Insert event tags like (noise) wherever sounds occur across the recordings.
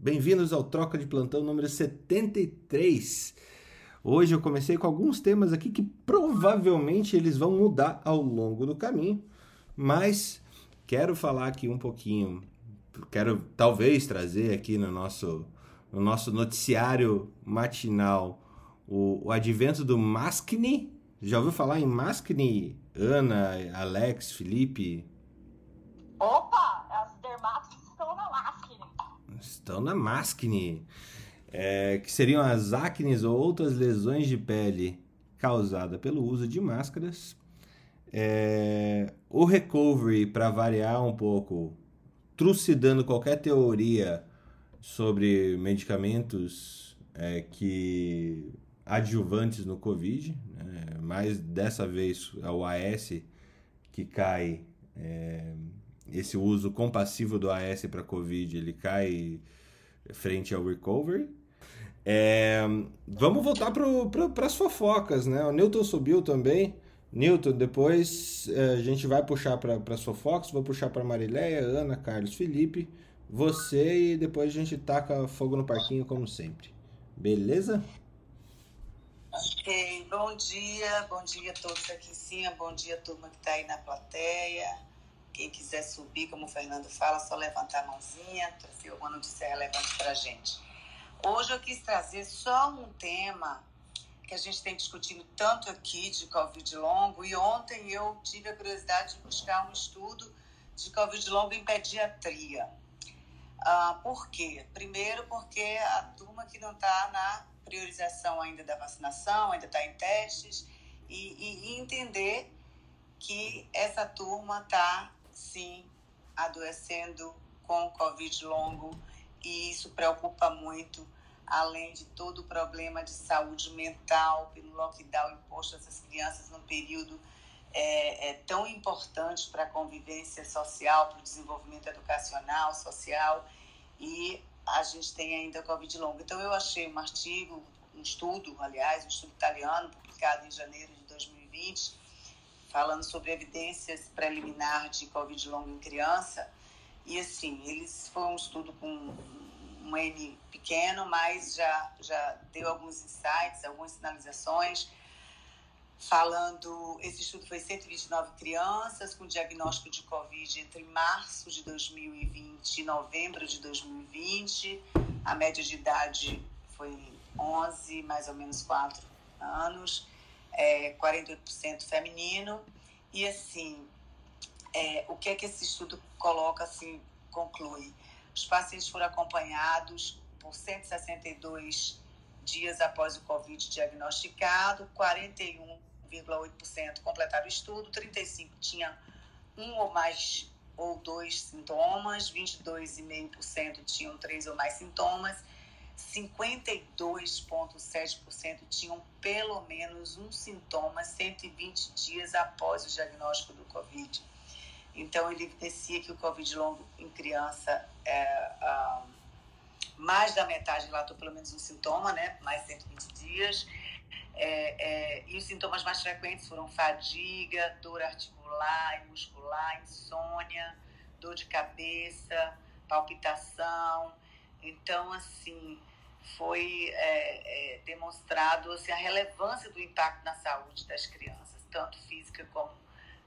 Bem-vindos ao Troca de Plantão número 73. Hoje eu comecei com alguns temas aqui que provavelmente eles vão mudar ao longo do caminho, mas quero falar aqui um pouquinho, quero talvez trazer aqui no nosso, no nosso noticiário matinal o, o advento do Maskne. Já ouviu falar em Maskne? Ana, Alex, Felipe? Opa, as dermatos estão na Maskne. Estão na Maskne. É, que seriam as acnes ou outras lesões de pele causadas pelo uso de máscaras. É, o recovery, para variar um pouco, trucidando qualquer teoria sobre medicamentos é, que adjuvantes no Covid, né? mas dessa vez é o AS que cai, é, esse uso compassivo do AS para Covid, ele cai frente ao recovery. É, vamos voltar para as fofocas, né? O Newton subiu também. Newton, depois é, a gente vai puxar para as fofocas, vou puxar para Marileia, Ana, Carlos, Felipe, você e depois a gente taca fogo no parquinho como sempre. Beleza? Ok, bom dia, bom dia a todos aqui em cima, bom dia a turma que está aí na plateia. Quem quiser subir, como o Fernando fala, só levantar a mãozinha, trazer alguma notícia relevante para a gente. Hoje eu quis trazer só um tema que a gente tem discutido tanto aqui de Covid longo, e ontem eu tive a curiosidade de buscar um estudo de Covid longo em pediatria. Ah, por quê? Primeiro, porque a turma que não está na priorização ainda da vacinação, ainda está em testes, e, e, e entender que essa turma está, sim, adoecendo com Covid longo e isso preocupa muito, além de todo o problema de saúde mental pelo lockdown imposto a essas crianças num período é, é tão importante para a convivência social, para o desenvolvimento educacional, social, e a gente tem ainda Covid longo. Então, eu achei um artigo, um estudo, aliás, um estudo italiano, publicado em janeiro de 2020, falando sobre evidências preliminares de Covid longo em criança, e assim, eles foi um estudo com um N pequeno, mas já, já deu alguns insights, algumas sinalizações, falando, esse estudo foi 129 crianças com diagnóstico de Covid entre março de 2020 e novembro de 2020. A média de idade foi 11, mais ou menos 4 anos, é, 48% feminino. E assim, é, o que é que esse estudo coloca, assim, conclui? Os pacientes foram acompanhados por 162 dias após o Covid diagnosticado, 41,8% completaram o estudo, 35% tinham um ou mais ou dois sintomas, 22,5% tinham três ou mais sintomas, 52,7% tinham pelo menos um sintoma 120 dias após o diagnóstico do Covid. Então, ele evidencia que o Covid longo em criança é um, mais da metade relatou pelo menos um sintoma, né? Mais 120 dias. É, é, e os sintomas mais frequentes foram fadiga, dor articular e muscular, insônia, dor de cabeça, palpitação. Então, assim, foi é, é demonstrado assim, a relevância do impacto na saúde das crianças, tanto física como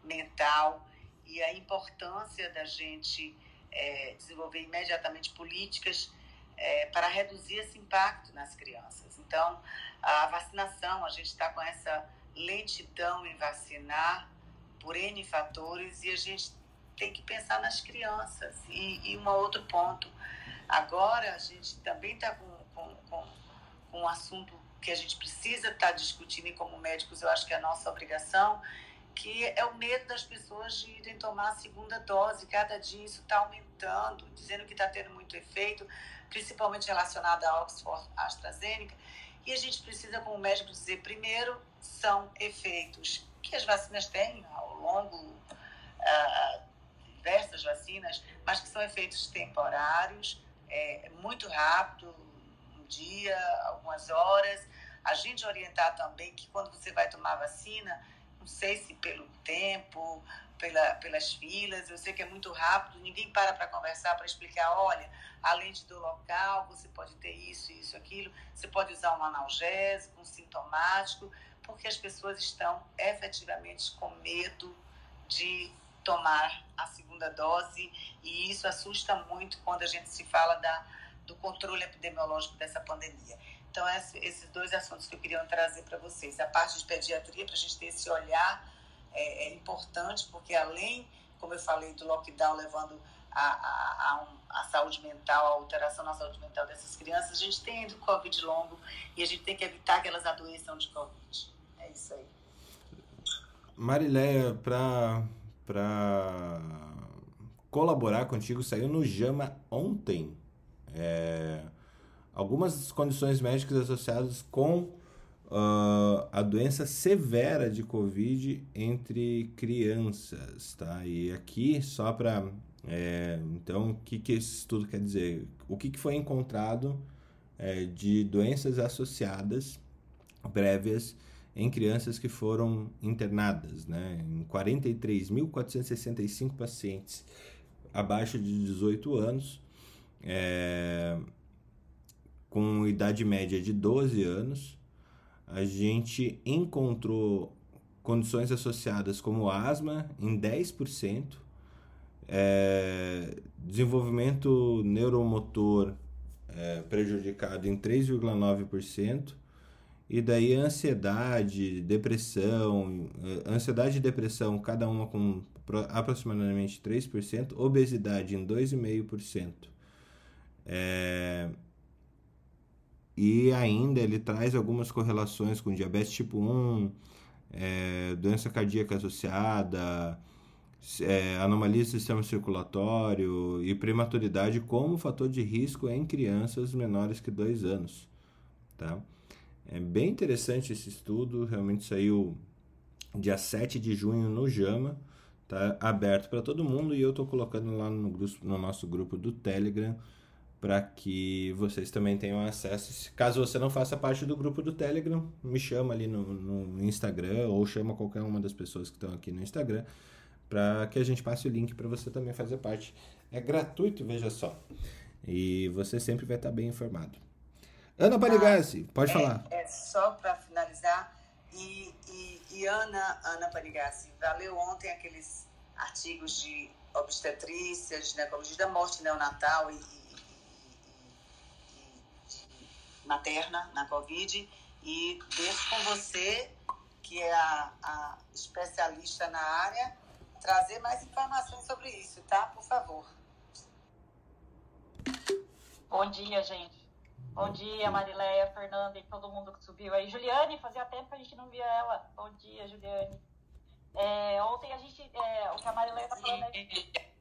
mental e a importância da gente é, desenvolver imediatamente políticas é, para reduzir esse impacto nas crianças. Então, a vacinação, a gente está com essa lentidão em vacinar por N fatores e a gente tem que pensar nas crianças. E, e um outro ponto, agora a gente também está com, um assunto que a gente precisa estar tá discutindo e como médicos eu acho que é a nossa obrigação, que é o medo das pessoas de irem tomar a segunda dose. Cada dia isso está aumentando, dizendo que está tendo muito efeito, principalmente relacionado à Oxford AstraZeneca. E a gente precisa, como médico, dizer: primeiro, são efeitos que as vacinas têm ao longo. Uh, diversas vacinas, mas que são efeitos temporários, é, muito rápido, dia, algumas horas. A gente orientar também que quando você vai tomar vacina, não sei se pelo tempo, pela, pelas filas, eu sei que é muito rápido, ninguém para para conversar, para explicar, olha, além do local, você pode ter isso, isso, aquilo, você pode usar um analgésico, um sintomático, porque as pessoas estão efetivamente com medo de tomar a segunda dose e isso assusta muito quando a gente se fala da, do controle epidemiológico dessa pandemia. Então, esses dois assuntos que eu queria trazer para vocês. A parte de pediatria, para a gente ter esse olhar, é, é, importante, porque além, como eu falei, do lockdown levando a, a, a, um, a, saúde mental, a alteração na saúde mental dessas crianças, a gente tem o Covid longo e a gente tem que evitar que elas adoeçam de Covid. É isso aí. Marileia, para colaborar contigo, saiu no Jama ontem. É algumas condições médicas associadas com uh, a doença severa de Covid entre crianças, tá? E aqui, só para... É, então, o que, que esse estudo quer dizer? O que, que foi encontrado é, de doenças associadas prévias em crianças que foram internadas, né? Em 43.465 pacientes abaixo de 18 anos, é, com idade média de 12 anos, a gente encontrou condições associadas como asma em 10%, é, desenvolvimento neuromotor é, prejudicado em 3,9%, e daí ansiedade, depressão, é, ansiedade e depressão, cada uma com aproximadamente 3%, obesidade em 2,5%. É, e ainda ele traz algumas correlações com diabetes tipo 1, é, doença cardíaca associada, é, anomalia do sistema circulatório e prematuridade como fator de risco em crianças menores que 2 anos. Tá? É bem interessante esse estudo, realmente saiu dia 7 de junho no JAMA, tá aberto para todo mundo e eu estou colocando lá no, no nosso grupo do Telegram para que vocês também tenham acesso. Caso você não faça parte do grupo do Telegram, me chama ali no, no Instagram ou chama qualquer uma das pessoas que estão aqui no Instagram para que a gente passe o link para você também fazer parte. É gratuito, veja só. E você sempre vai estar bem informado. Ana Panigassi, pode é, falar. É só para finalizar. E, e, e, Ana, Ana Panigassi, valeu ontem aqueles artigos de obstetrícia, ginecologia da morte neonatal e materna na Covid e deixo com você, que é a, a especialista na área, trazer mais informações sobre isso, tá? Por favor. Bom dia, gente. Bom dia, Marileia, Fernanda e todo mundo que subiu aí. Juliane, fazia tempo que a gente não via ela. Bom dia, Juliane. É, ontem a gente. É, o que a Marileia está falando é.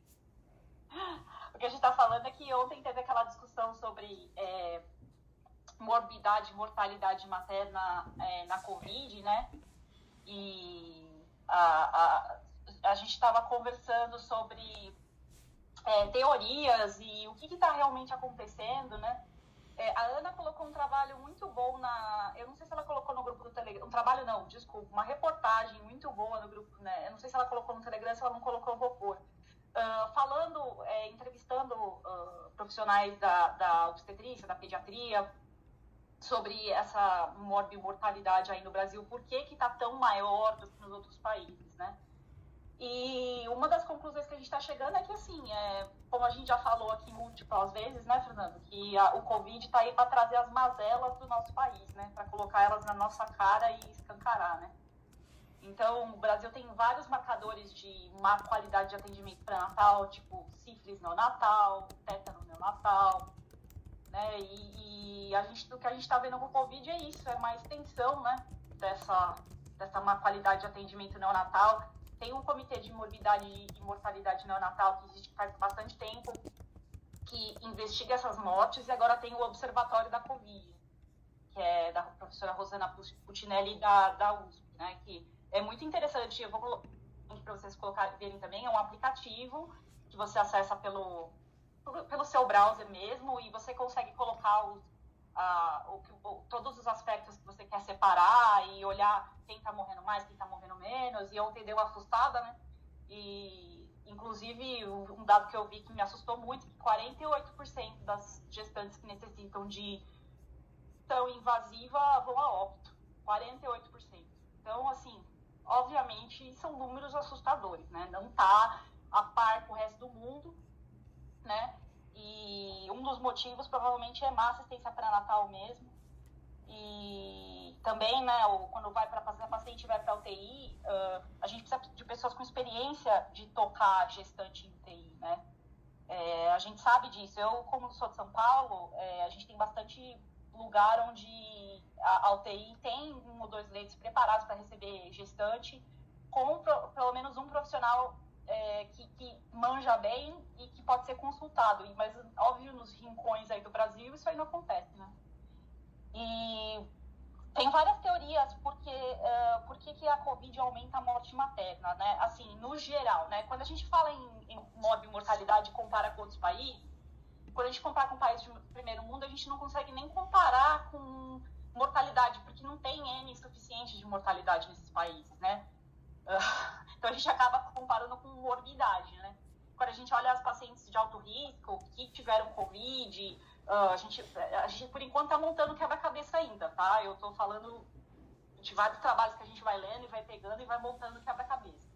(laughs) O que a gente está falando é que ontem teve aquela discussão sobre é, morbidade, mortalidade materna é, na Covid, né? E a, a, a gente estava conversando sobre é, teorias e o que está realmente acontecendo, né? É, a Ana colocou um trabalho muito bom na. Eu não sei se ela colocou no grupo do Telegram. Um trabalho não, desculpa. Uma reportagem muito boa no grupo, né? Eu não sei se ela colocou no Telegram, se ela não colocou, eu vou pôr. Uh, falando, é, entrevistando uh, profissionais da, da obstetrícia, da pediatria, sobre essa mortalidade aí no Brasil, por que que tá tão maior do que nos outros países, né? E uma das conclusões que a gente está chegando é que, assim, é, como a gente já falou aqui múltiplas vezes, né, Fernando, que a, o Covid está aí para trazer as mazelas do nosso país, né, para colocar elas na nossa cara e escancarar, né. Então, o Brasil tem vários marcadores de má qualidade de atendimento pré-natal, tipo sífilis neonatal, tétano neonatal, né? E, e a gente, o que a gente está vendo com o Covid é isso, é uma extensão, né? Dessa, dessa má qualidade de atendimento neonatal. Tem um comitê de morbidade e mortalidade neonatal que existe faz bastante tempo, que investiga essas mortes, e agora tem o Observatório da Covid, que é da professora Rosana Putinelli da, da USP, né? Que é muito interessante. Eu vou colocar para vocês colocarem verem também, é um aplicativo que você acessa pelo, pelo seu browser mesmo e você consegue colocar os, o, o, todos os aspectos que você quer separar e olhar quem está morrendo mais, quem está morrendo menos. E ontem deu uma assustada, né? E, inclusive, um dado que eu vi que me assustou muito, que 48% das gestantes que necessitam de tão invasiva vão a óbito. 48%. Então, assim, obviamente, são números assustadores, né? Não está a par com o resto do mundo, né? E um dos motivos provavelmente é má assistência pré-natal mesmo. E também, né, quando vai para a paciente vai para UTI, uh, a gente precisa de pessoas com experiência de tocar gestante em UTI, né? É, a gente sabe disso. Eu, como sou de São Paulo, é, a gente tem bastante lugar onde a, a UTI tem um ou dois leitos preparados para receber gestante, com pro, pelo menos um profissional é, que, que, manja bem e que pode ser consultado. Mas, óbvio, nos rincões aí do Brasil, isso aí não acontece, né? E tem várias teorias porque, uh, por que a Covid aumenta a morte materna, né? Assim, no geral, né? Quando a gente fala em, em mortalidade compara com outros países, quando a gente compara com países de primeiro mundo, a gente não consegue nem comparar com mortalidade, porque não tem N suficiente de mortalidade nesses países, né? Uh, então a gente acaba comparando com morbidade, né? Quando a gente olha as pacientes de alto risco, que tiveram Covid, uh, a, gente, a gente, por enquanto, está montando quebra-cabeça ainda, tá? Eu estou falando de vários trabalhos que a gente vai lendo e vai pegando e vai montando quebra-cabeça.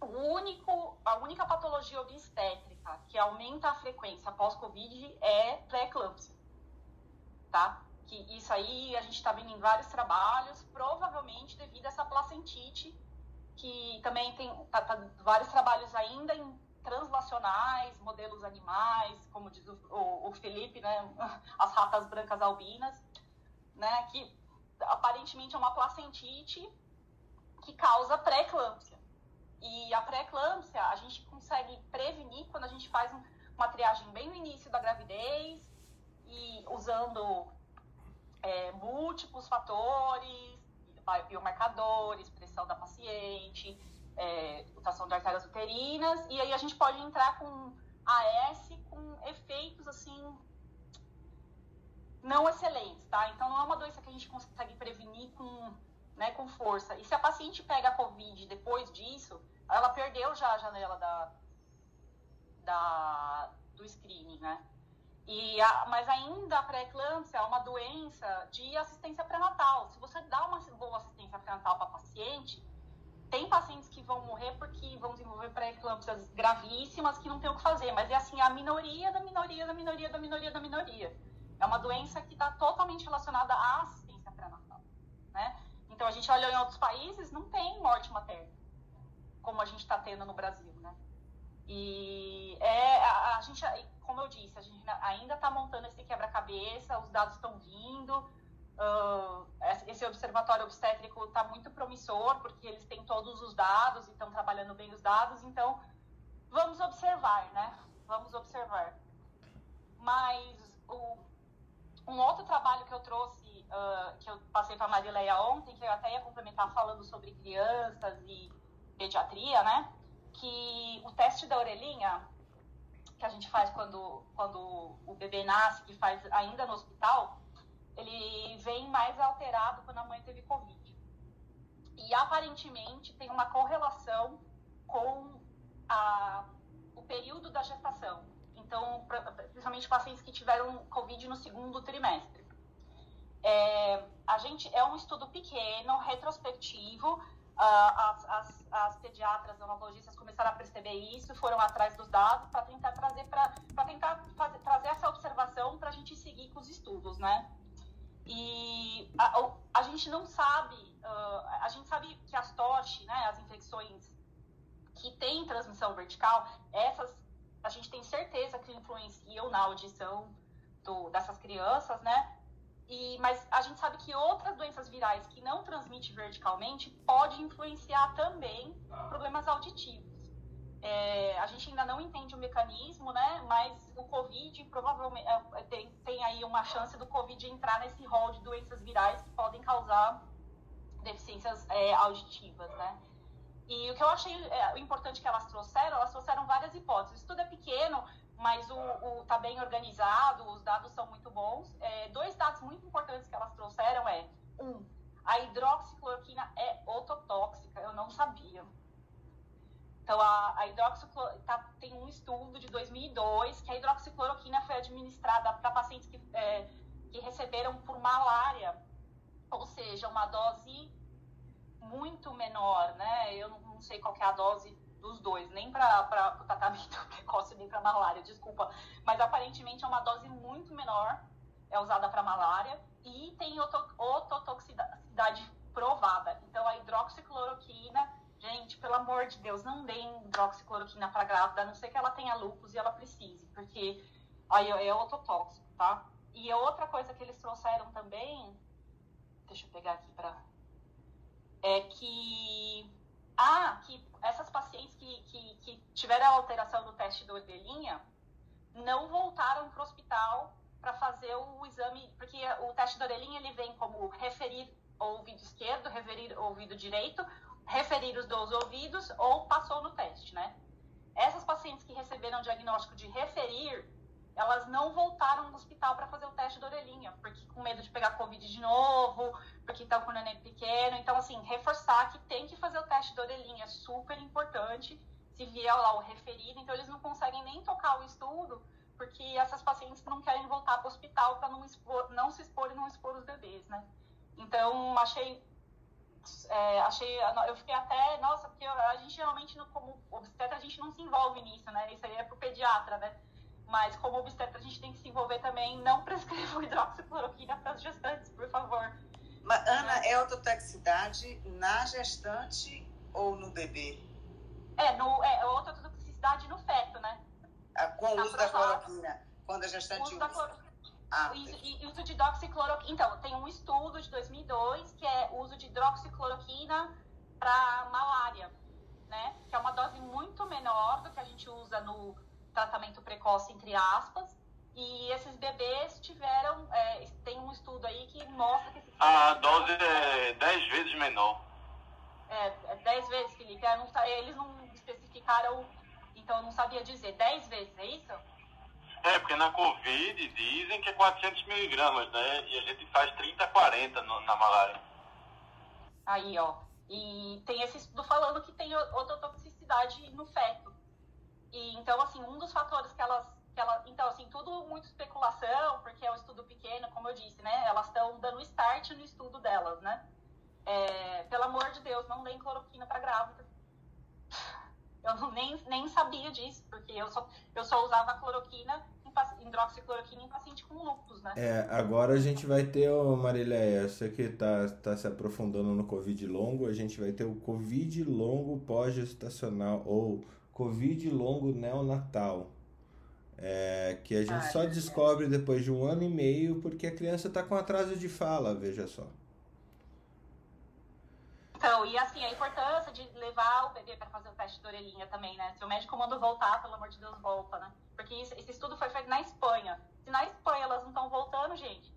O único, a única patologia obstétrica que aumenta a frequência pós-Covid é pré-eclâmpsia, tá? Que isso aí a gente está vendo em vários trabalhos, provavelmente devido a essa placentite, que também tem tá, tá, vários trabalhos ainda em translacionais, modelos animais, como diz o, o, o Felipe, né? (laughs) As ratas brancas albinas, né? Que aparentemente é uma placentite que causa pré-eclâmpsia. E a pré-eclâmpsia a gente consegue prevenir quando a gente faz uma triagem bem no início da gravidez e usando é, múltiplos fatores, biomarcadores, pressão da paciente, é, mutação de artérias uterinas, e aí a gente pode entrar com AS com efeitos assim não excelentes, tá? Então não é uma doença que a gente consegue prevenir com, né, com força. E se a paciente pega a Covid depois disso, ela perdeu já a janela da, da, do screening, né? E a, mas ainda a pré-eclâmpsia é uma doença de assistência pré-natal. Se você dá uma boa assistência pré-natal para paciente, tem pacientes que vão morrer porque vão desenvolver pré-eclâmpsias gravíssimas que não tem o que fazer. Mas é assim, a minoria da minoria da minoria da minoria da minoria. É uma doença que está totalmente relacionada à assistência pré-natal, né? Então a gente olha em outros países, não tem morte materna como a gente está tendo no Brasil? E é, a, a, gente, como eu disse, a gente ainda está montando esse quebra-cabeça, os dados estão vindo. Uh, esse observatório obstétrico está muito promissor, porque eles têm todos os dados e estão trabalhando bem os dados, então vamos observar, né? Vamos observar. Mas o, um outro trabalho que eu trouxe, uh, que eu passei para a Marileia ontem, que eu até ia complementar falando sobre crianças e pediatria, né? Que o teste da orelhinha, que a gente faz quando, quando o bebê nasce, que faz ainda no hospital, ele vem mais alterado quando a mãe teve Covid. E aparentemente tem uma correlação com a, o período da gestação. Então, principalmente pacientes que tiveram Covid no segundo trimestre. É, a gente é um estudo pequeno, retrospectivo, as, as, as, pediatras começaram a perceber isso, foram atrás dos dados para tentar trazer para tentar fazer, trazer essa observação para a gente seguir com os estudos, né? E a, a gente não sabe, uh, a gente sabe que as TOSH, né, as infecções que têm transmissão vertical, essas a gente tem certeza que influenciam na audição do, dessas crianças, né? E, mas a gente sabe que outras doenças virais que não transmitem verticalmente pode influenciar também problemas auditivos. É, a gente ainda não entende o mecanismo, né? Mas o Covid provavelmente é, tem, tem aí uma chance do Covid entrar nesse rol de doenças virais que podem causar deficiências é, auditivas, né? E o que eu achei é, importante que elas trouxeram, elas trouxeram várias hipóteses. Tudo é pequeno, mas o, o tá bem organizado, os dados são muito bons. É, dois dados muito importantes que elas trouxeram é um, a hidroxicloroquina é ototóxica, eu não sabia. Então, a, a hidroxicloroquina tá, tem um estudo de 2002 que a hidroxicloroquina foi administrada para pacientes que, é, que receberam por malária, ou seja, uma dose muito menor, né? Eu não, não sei qual é a dose dos dois, nem para o tratamento (laughs) precoce, nem para malária, desculpa. Mas aparentemente é uma dose muito menor, é usada para malária e tem ototoxicidade provada. Então, a hidroxicloroquina, gente, pelo amor de Deus, não deem hidroxicloroquina para grávida, a não ser que ela tenha lúpus e ela precise, porque aí é ototóxico, tá? E outra coisa que eles trouxeram também, deixa eu pegar aqui para é que ah, que essas pacientes que, que, que tiveram alteração do teste da orelhinha não voltaram para o hospital para fazer o exame, porque o teste da orelhinha ele vem como referir ouvido esquerdo, referir ouvido direito, referir os dois ouvidos ou passou no teste, né? Essas pacientes que receberam diagnóstico de referir, elas não voltaram no hospital para fazer o teste da orelhinha, porque com medo de pegar Covid de novo, porque estão com o neném pequeno. Então, assim, reforçar que tem que fazer o teste da orelhinha é super importante. Se vier lá o referido, então eles não conseguem nem tocar o estudo, porque essas pacientes não querem voltar para o hospital para não, não se expor e não expor os bebês, né? Então, achei. É, achei. Eu fiquei até. Nossa, porque a gente geralmente, como obstetra, a gente não se envolve nisso, né? Isso aí é pro pediatra, né? Mas como obstetra, a gente tem que se envolver também. Não prescrevam (laughs) hidroxicloroquina para as gestantes, por favor. Mas, Ana, é autotoxicidade na gestante ou no bebê? É, no, é autotoxicidade no feto, né? Ah, com o uso da cloroquina. Quando a gestante uso. usa. Cloro... Ah, e, uso de hidroxicloroquina. Então, tem um estudo de 2002 que é o uso de hidroxicloroquina para malária, né? Que é uma dose muito menor do que a gente usa no tratamento precoce, entre aspas. E esses bebês tiveram, é, tem um estudo aí que mostra que... A dose é 10 vezes menor. É, é 10 vezes, Felipe. É, não, eles não especificaram, então eu não sabia dizer. 10 vezes, é isso? É, porque na Covid dizem que é 400 miligramas, né? E a gente faz 30, 40 no, na malária. Aí, ó. E tem esse estudo falando que tem outra toxicidade no feto. E, então, assim, um dos fatores que elas, que ela, então, assim, tudo muito especulação, porque é um estudo pequeno, como eu disse, né? Elas estão dando start no estudo delas, né? É, pelo amor de Deus, não deem cloroquina para grávida. (laughs) Eu nem, nem sabia disso, porque eu só, eu só usava cloroquina, hidroxicloroquina em paciente com lúpus, né? É, agora a gente vai ter, oh, Marileia, você que tá, tá se aprofundando no Covid longo, a gente vai ter o Covid longo pós-gestacional, ou Covid longo neonatal. É, que a gente ah, só descobre depois de um ano e meio porque a criança está com atraso de fala, veja só. Então, e assim, a importância de levar o bebê para fazer o teste de orelhinha também, né? Se o médico manda voltar, pelo amor de Deus, volta, né? Porque isso, esse estudo foi feito na Espanha. Se na Espanha elas não estão voltando, gente.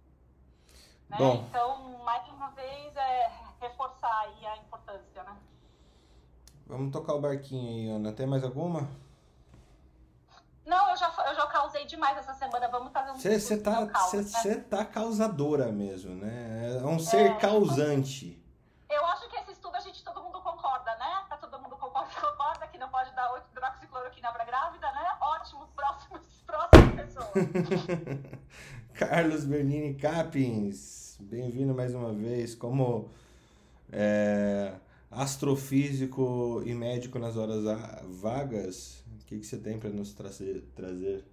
Né? Bom. Então, mais uma vez, é reforçar aí a importância, né? Vamos tocar o barquinho aí, Ana. Tem mais alguma? Não, eu já, eu já causei demais essa semana. Vamos fazer um Você tá, né? tá causadora mesmo, né? É um ser é, causante. Eu acho que esse estudo a gente todo mundo concorda, né? Tá todo mundo concorda, (laughs) concorda que não pode dar hidroxicloroquina para grávida, né? Ótimo, (laughs) próximos, próximas pessoas. (laughs) Carlos Bernini Capins, bem-vindo mais uma vez. Como é, astrofísico e médico nas horas vagas, o que, que você tem para nos trazer, trazer?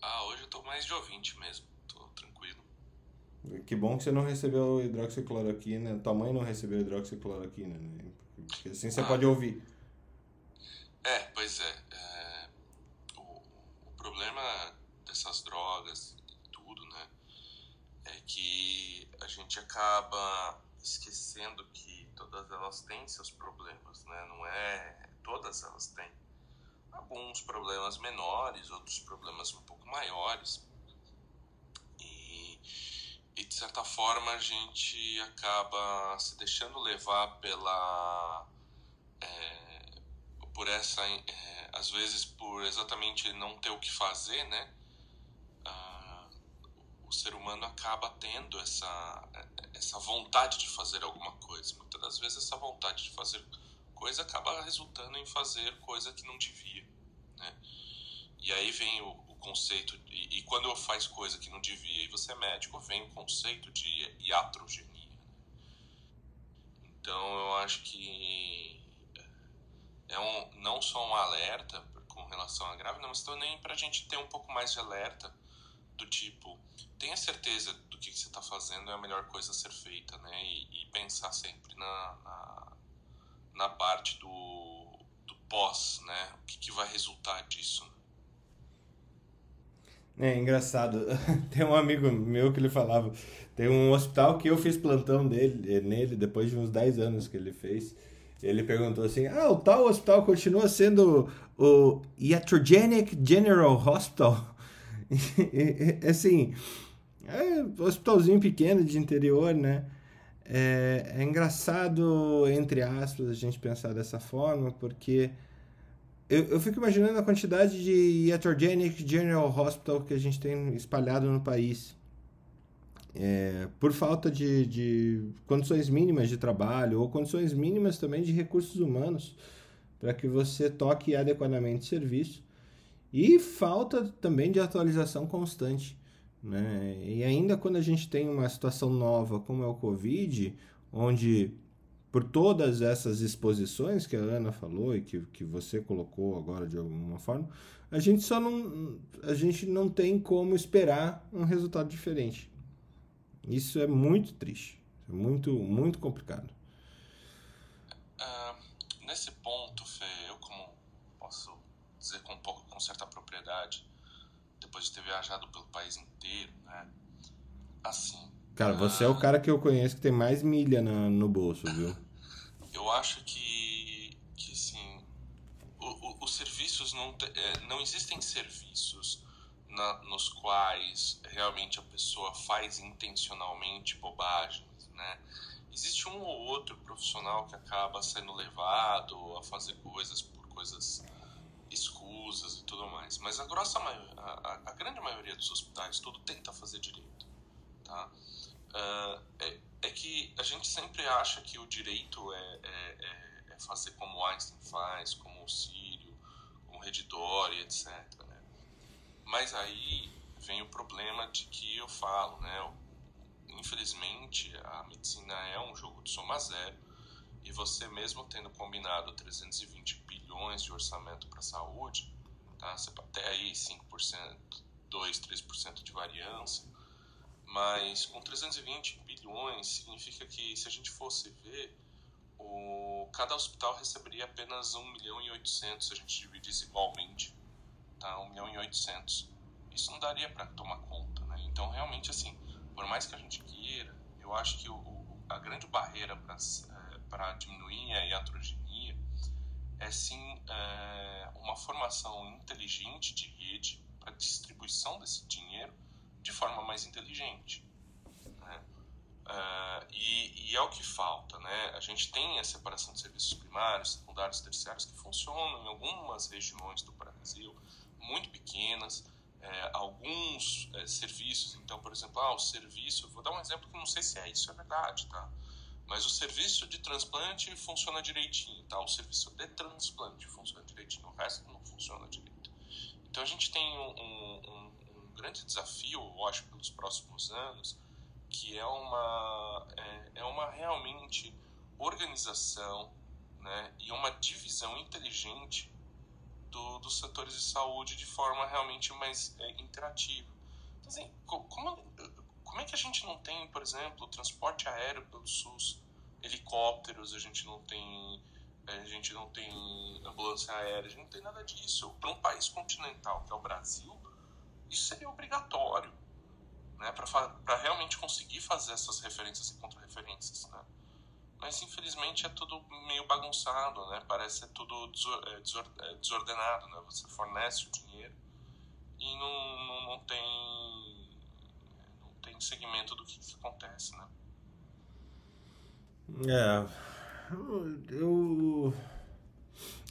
Ah, hoje eu tô mais de ouvinte mesmo, tô tranquilo. Que bom que você não recebeu hidroxicloroquina, tua mãe não recebeu hidroxicloroquina, né? Porque assim você ah, pode ouvir. É, pois é. é o, o problema dessas drogas e tudo, né? É que a gente acaba esquecendo que todas elas têm seus problemas, né? Não é todas elas têm alguns problemas menores, outros problemas um pouco maiores. E, e de certa forma a gente acaba se deixando levar pela é, por essa é, às vezes por exatamente não ter o que fazer, né? O ser humano acaba tendo essa essa vontade de fazer alguma coisa. Muitas das vezes essa vontade de fazer coisa acaba resultando em fazer coisa que não devia, né? E aí vem o, o conceito e, e, quando eu faz coisa que não devia e você é médico, vem o conceito de iatrogenia. Né? Então eu acho que é um não só um alerta com relação à grávida, mas também para a gente ter um pouco mais de alerta do tipo tenha certeza do que, você está fazendo é a melhor coisa a ser feita, né? E, e pensar sempre na, na, na, parte do, do pós, né? O que, que vai resultar disso. É engraçado. (laughs) Tem um amigo meu que ele falava. Tem um hospital que eu fiz plantão dele, nele depois de uns 10 anos que ele fez. Ele perguntou assim: Ah, o tal hospital continua sendo o Iatrogenic General Hospital? (laughs) assim, é um hospitalzinho pequeno de interior, né? É, é, engraçado, entre aspas, a gente pensar dessa forma, porque eu, eu fico imaginando a quantidade de Iatrogenic General Hospital que a gente tem espalhado no país. É, por falta de, de condições mínimas de trabalho ou condições mínimas também de recursos humanos para que você toque adequadamente o serviço e falta também de atualização constante. Né? E ainda quando a gente tem uma situação nova como é o Covid, onde por todas essas exposições que a Ana falou e que, que você colocou agora de alguma forma, a gente só não a gente não tem como esperar um resultado diferente. Isso é muito triste, muito muito complicado. Uh, nesse ponto, Fê, eu como posso dizer com um pouco com certa propriedade, depois de ter viajado pelo país inteiro, né? Assim. Cara, você é o cara que eu conheço que tem mais milha na, no bolso, viu? (laughs) eu acho que, que o, o, os serviços não, te, é, não existem serviços na, nos quais realmente a pessoa faz intencionalmente bobagens, né? Existe um ou outro profissional que acaba sendo levado a fazer coisas por coisas escusas e tudo mais. Mas a grossa a, a, grande maioria dos hospitais tudo tenta fazer direito, tá? Uh, é, é, que a gente sempre acha que o direito é, é, é, é fazer como Einstein faz, como o Sírio, como o Redditor etc. Né? Mas aí vem o problema de que eu falo, né? Infelizmente, a medicina é um jogo de soma zero e você mesmo tendo combinado 320 bilhões de orçamento para a saúde, tá? Até aí 5%, 2, 3% de variância, mas com 320 bilhões significa que se a gente fosse ver, o, cada hospital receberia apenas 1 milhão e 800 se a gente dividisse igualmente, tá? 1 milhão e 800. Isso não daria para tomar conta, né? Então, realmente, assim, por mais que a gente queira, eu acho que o, a grande barreira para para diminuir a iatrogenia é sim é, uma formação inteligente de rede para distribuição desse dinheiro de forma mais inteligente. Né? É, e, e, é o que falta. Né? A gente tem a separação de serviços primários, secundários terciários que funcionam em algumas regiões do Brasil, muito pequenas, é, alguns é, serviços, então, por exemplo, ah, o serviço, vou dar um exemplo que não sei se é isso, é verdade, tá? Mas o serviço de transplante funciona direitinho, tá? O serviço de transplante funciona direitinho, o resto não funciona direito. Então a gente tem um, um, um grande desafio, eu acho, pelos próximos anos, que é uma, é, é uma realmente organização né, e uma divisão inteligente do, dos setores de saúde de forma realmente mais é, interativa. Então, assim, como, como é que a gente não tem, por exemplo, transporte aéreo pelo SUS, helicópteros, a gente não tem a gente não tem ambulância aérea, a gente não tem nada disso. Para um país continental, que é o Brasil, isso seria obrigatório. né, para realmente conseguir fazer essas referências e contra-referências, né? Mas infelizmente é tudo meio bagunçado, né? Parece tudo é, é, desordenado, né? Você fornece o dinheiro e não, não, não tem segmento do que, que acontece, né? É, eu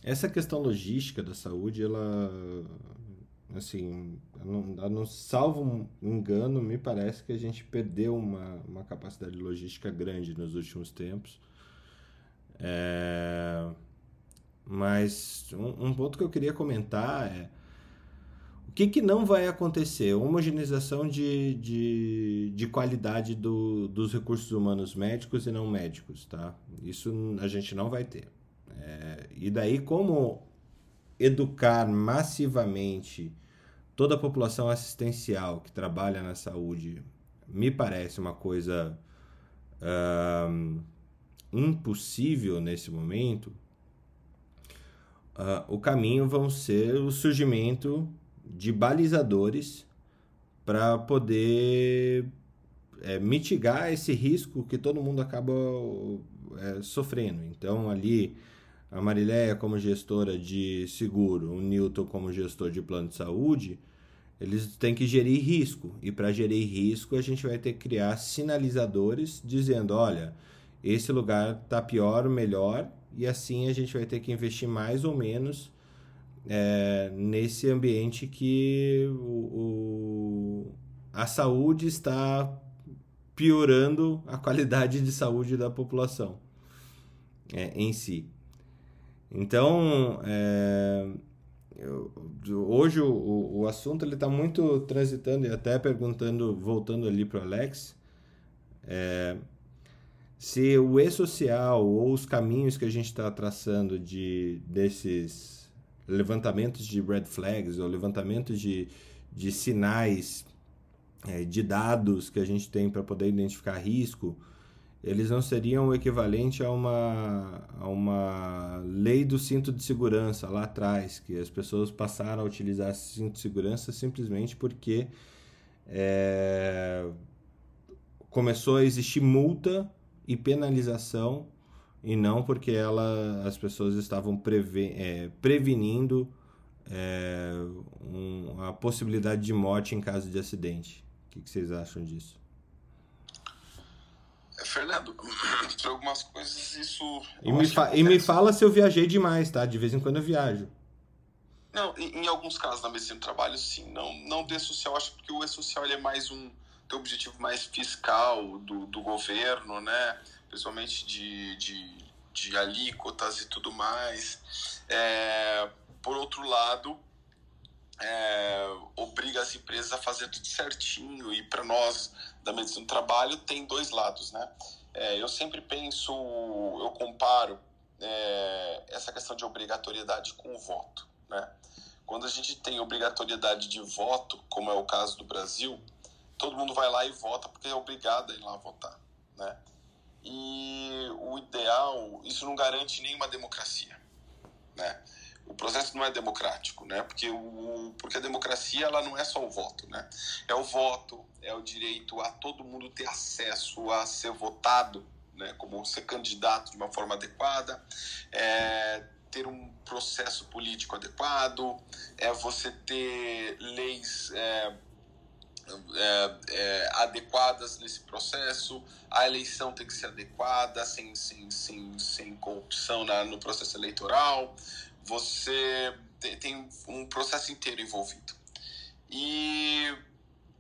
essa questão logística da saúde, ela assim, não, não salvo engano, me parece que a gente perdeu uma, uma capacidade logística grande nos últimos tempos. É, mas um, um, ponto que eu queria comentar é o que, que não vai acontecer? Homogeneização de, de, de qualidade do, dos recursos humanos médicos e não médicos, tá? Isso a gente não vai ter. É, e daí, como educar massivamente toda a população assistencial que trabalha na saúde me parece uma coisa uh, impossível nesse momento, uh, o caminho vão ser o surgimento de balizadores para poder é, mitigar esse risco que todo mundo acaba é, sofrendo. Então, ali, a Marileia como gestora de seguro, o Newton como gestor de plano de saúde, eles têm que gerir risco. E para gerir risco, a gente vai ter que criar sinalizadores dizendo: olha, esse lugar está pior ou melhor, e assim a gente vai ter que investir mais ou menos é, nesse ambiente que o, o, a saúde está piorando a qualidade de saúde da população é, em si. Então, é, hoje o, o assunto ele está muito transitando e até perguntando, voltando ali para o Alex, é, se o e-social ou os caminhos que a gente está traçando de desses levantamentos de red flags ou levantamentos de, de sinais é, de dados que a gente tem para poder identificar risco, eles não seriam o equivalente a uma, a uma lei do cinto de segurança lá atrás, que as pessoas passaram a utilizar cinto de segurança simplesmente porque é, começou a existir multa e penalização e não porque ela, as pessoas estavam preve, é, prevenindo é, um, a possibilidade de morte em caso de acidente. O que, que vocês acham disso? É, Fernando, (clears throat) para algumas coisas isso. E me, fa e me fala se eu viajei demais, tá? De vez em quando eu viajo. Não, em, em alguns casos na medicina do trabalho, sim. Não, não de social, acho que o E-Social é mais um objetivo mais fiscal do, do governo, né? Principalmente de, de, de alíquotas e tudo mais. É, por outro lado, é, obriga as empresas a fazer tudo certinho e para nós da medicina do trabalho tem dois lados, né? É, eu sempre penso, eu comparo é, essa questão de obrigatoriedade com o voto, né? Quando a gente tem obrigatoriedade de voto, como é o caso do Brasil, todo mundo vai lá e vota porque é obrigado a ir lá votar, né? E o ideal, isso não garante nenhuma democracia, né? o processo não é democrático, né? Porque, o, porque a democracia ela não é só o voto, né? É o voto, é o direito a todo mundo ter acesso a ser votado, né? Como ser candidato de uma forma adequada, é ter um processo político adequado, é você ter leis é, é, é, adequadas nesse processo, a eleição tem que ser adequada, sem, sem, sem, sem corrupção na, no processo eleitoral, você tem um processo inteiro envolvido. E,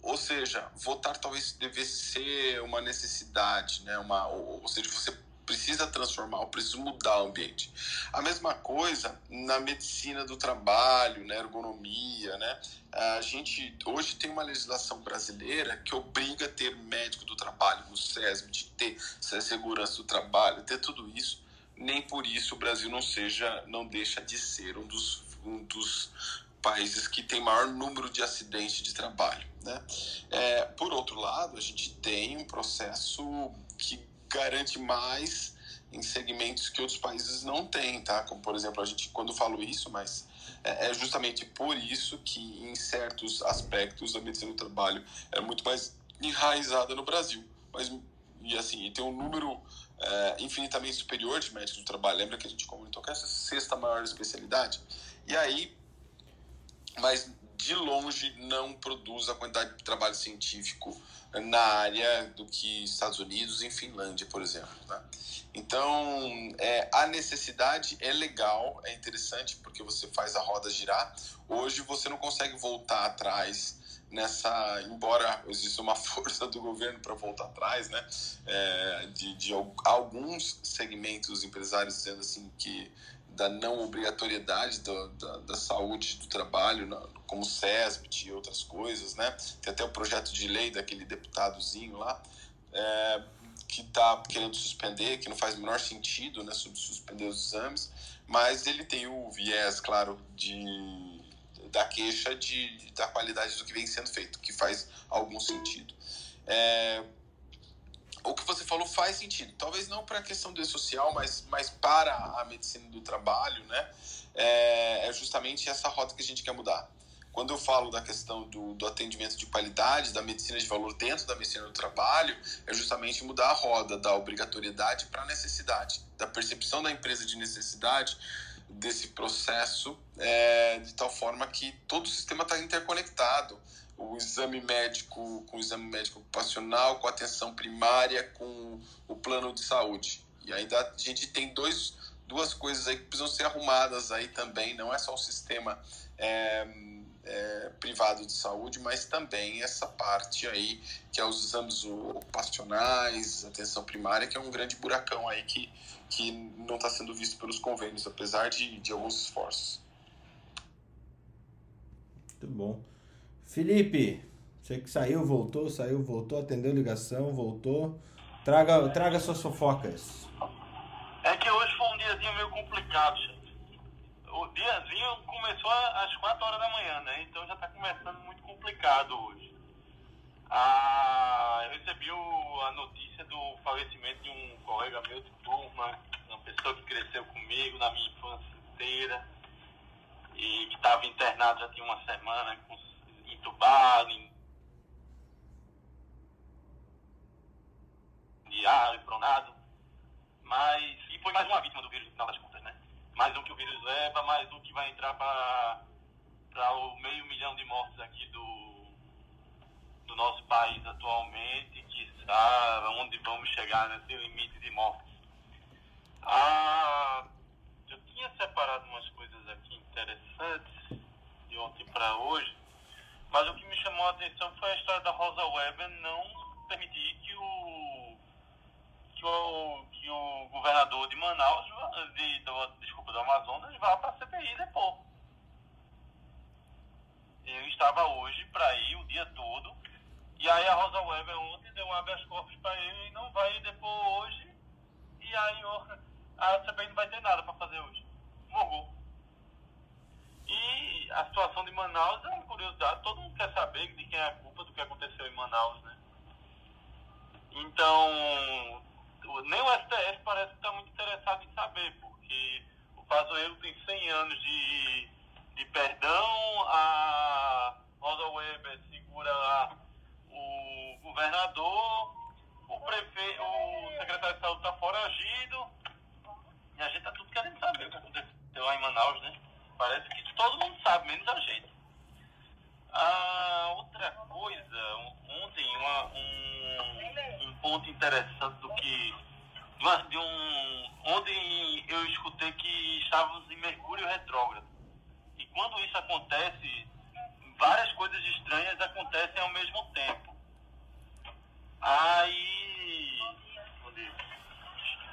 ou seja, votar talvez devesse ser uma necessidade, né? uma, ou, ou seja, você precisa transformar, precisa mudar o ambiente. A mesma coisa na medicina do trabalho, na ergonomia, né? A gente hoje tem uma legislação brasileira que obriga a ter médico do trabalho no de ter segurança do trabalho, ter tudo isso nem por isso o Brasil não seja, não deixa de ser um dos, um dos países que tem maior número de acidentes de trabalho. Né? É, por outro lado, a gente tem um processo que garante mais em segmentos que outros países não têm, tá? Como por exemplo a gente quando falo isso, mas é, é justamente por isso que em certos aspectos a medicina do trabalho é muito mais enraizada no Brasil. Mas, e assim, e tem um número é, infinitamente superior de médicos do trabalho. Lembra que a gente comentou que essa é a sexta maior especialidade? E aí, mas de longe não produz a quantidade de trabalho científico na área do que Estados Unidos e Finlândia, por exemplo. Tá? Então, é, a necessidade é legal, é interessante porque você faz a roda girar. Hoje você não consegue voltar atrás nessa, embora exista uma (laughs) força do governo para voltar atrás, né, é, de, de alguns segmentos empresários dizendo assim que da não obrigatoriedade do, da, da saúde do trabalho, como o e outras coisas, né? Tem até o projeto de lei daquele deputadozinho lá, é, que está querendo suspender, que não faz o menor sentido, né, sobre suspender os exames, mas ele tem o viés, claro, de da queixa de, da qualidade do que vem sendo feito, que faz algum sentido. É, o que você falou faz sentido. Talvez não para a questão do social, mas, mas para a medicina do trabalho, né? É, é, justamente essa rota que a gente quer mudar. Quando eu falo da questão do, do atendimento de qualidade, da medicina de valor dentro da medicina do trabalho, é justamente mudar a roda da obrigatoriedade para a necessidade, da percepção da empresa de necessidade desse processo, é, de tal forma que todo o sistema está interconectado o exame médico com o exame médico ocupacional, com a atenção primária, com o plano de saúde. E ainda a gente tem dois, duas coisas aí que precisam ser arrumadas aí também, não é só o sistema é, é, privado de saúde, mas também essa parte aí, que é os exames ocupacionais, atenção primária, que é um grande buracão aí que, que não está sendo visto pelos convênios, apesar de, de alguns esforços. Muito bom. Felipe, você que saiu, voltou, saiu, voltou, atendeu ligação, voltou. Traga, traga suas fofocas. É que hoje foi um diazinho meio complicado, gente. O diazinho começou às 4 horas da manhã, né? Então já está começando muito complicado hoje. Ah, eu recebi a notícia do falecimento de um colega meu de turma, uma pessoa que cresceu comigo na minha infância inteira e que estava internado já tinha uma semana com entubado, em diário, pronado. Mas, e foi mais uma vítima do vírus no final das contas, né? Mais um que o vírus leva, mais um que vai entrar para o meio milhão de mortos aqui do, do nosso país atualmente, que sabe onde vamos chegar nesse limite de mortes. Ah, eu tinha separado umas coisas aqui interessantes de ontem para hoje. Mas o que me chamou a atenção foi a história da Rosa Weber não permitir que o que o, que o governador de Manaus, de, do, desculpa, do Amazonas, vá para a CPI depois. Eu estava hoje para ir o dia todo, e aí a Rosa Weber ontem deu um habeas corpus para ele e não vai depois hoje, e aí a CPI não vai ter nada para fazer hoje. Morgou. E a situação de Manaus é curiosidade, todo mundo quer saber de quem é a culpa do que aconteceu em Manaus, né? Então, nem o STF parece que está muito interessado em saber, porque o Pazuello tem 100 anos de, de perdão, a Rosa Weber segura lá o governador, o prefeito, o secretário de saúde está foragido, e a gente está tudo querendo saber o que aconteceu lá em Manaus, né? Parece que todo mundo sabe, menos a gente. Ah, outra coisa, ontem uma, um, um ponto interessante do que. De um, ontem eu escutei que estávamos em Mercúrio retrógrado. E quando isso acontece, várias coisas estranhas acontecem ao mesmo tempo. Aí.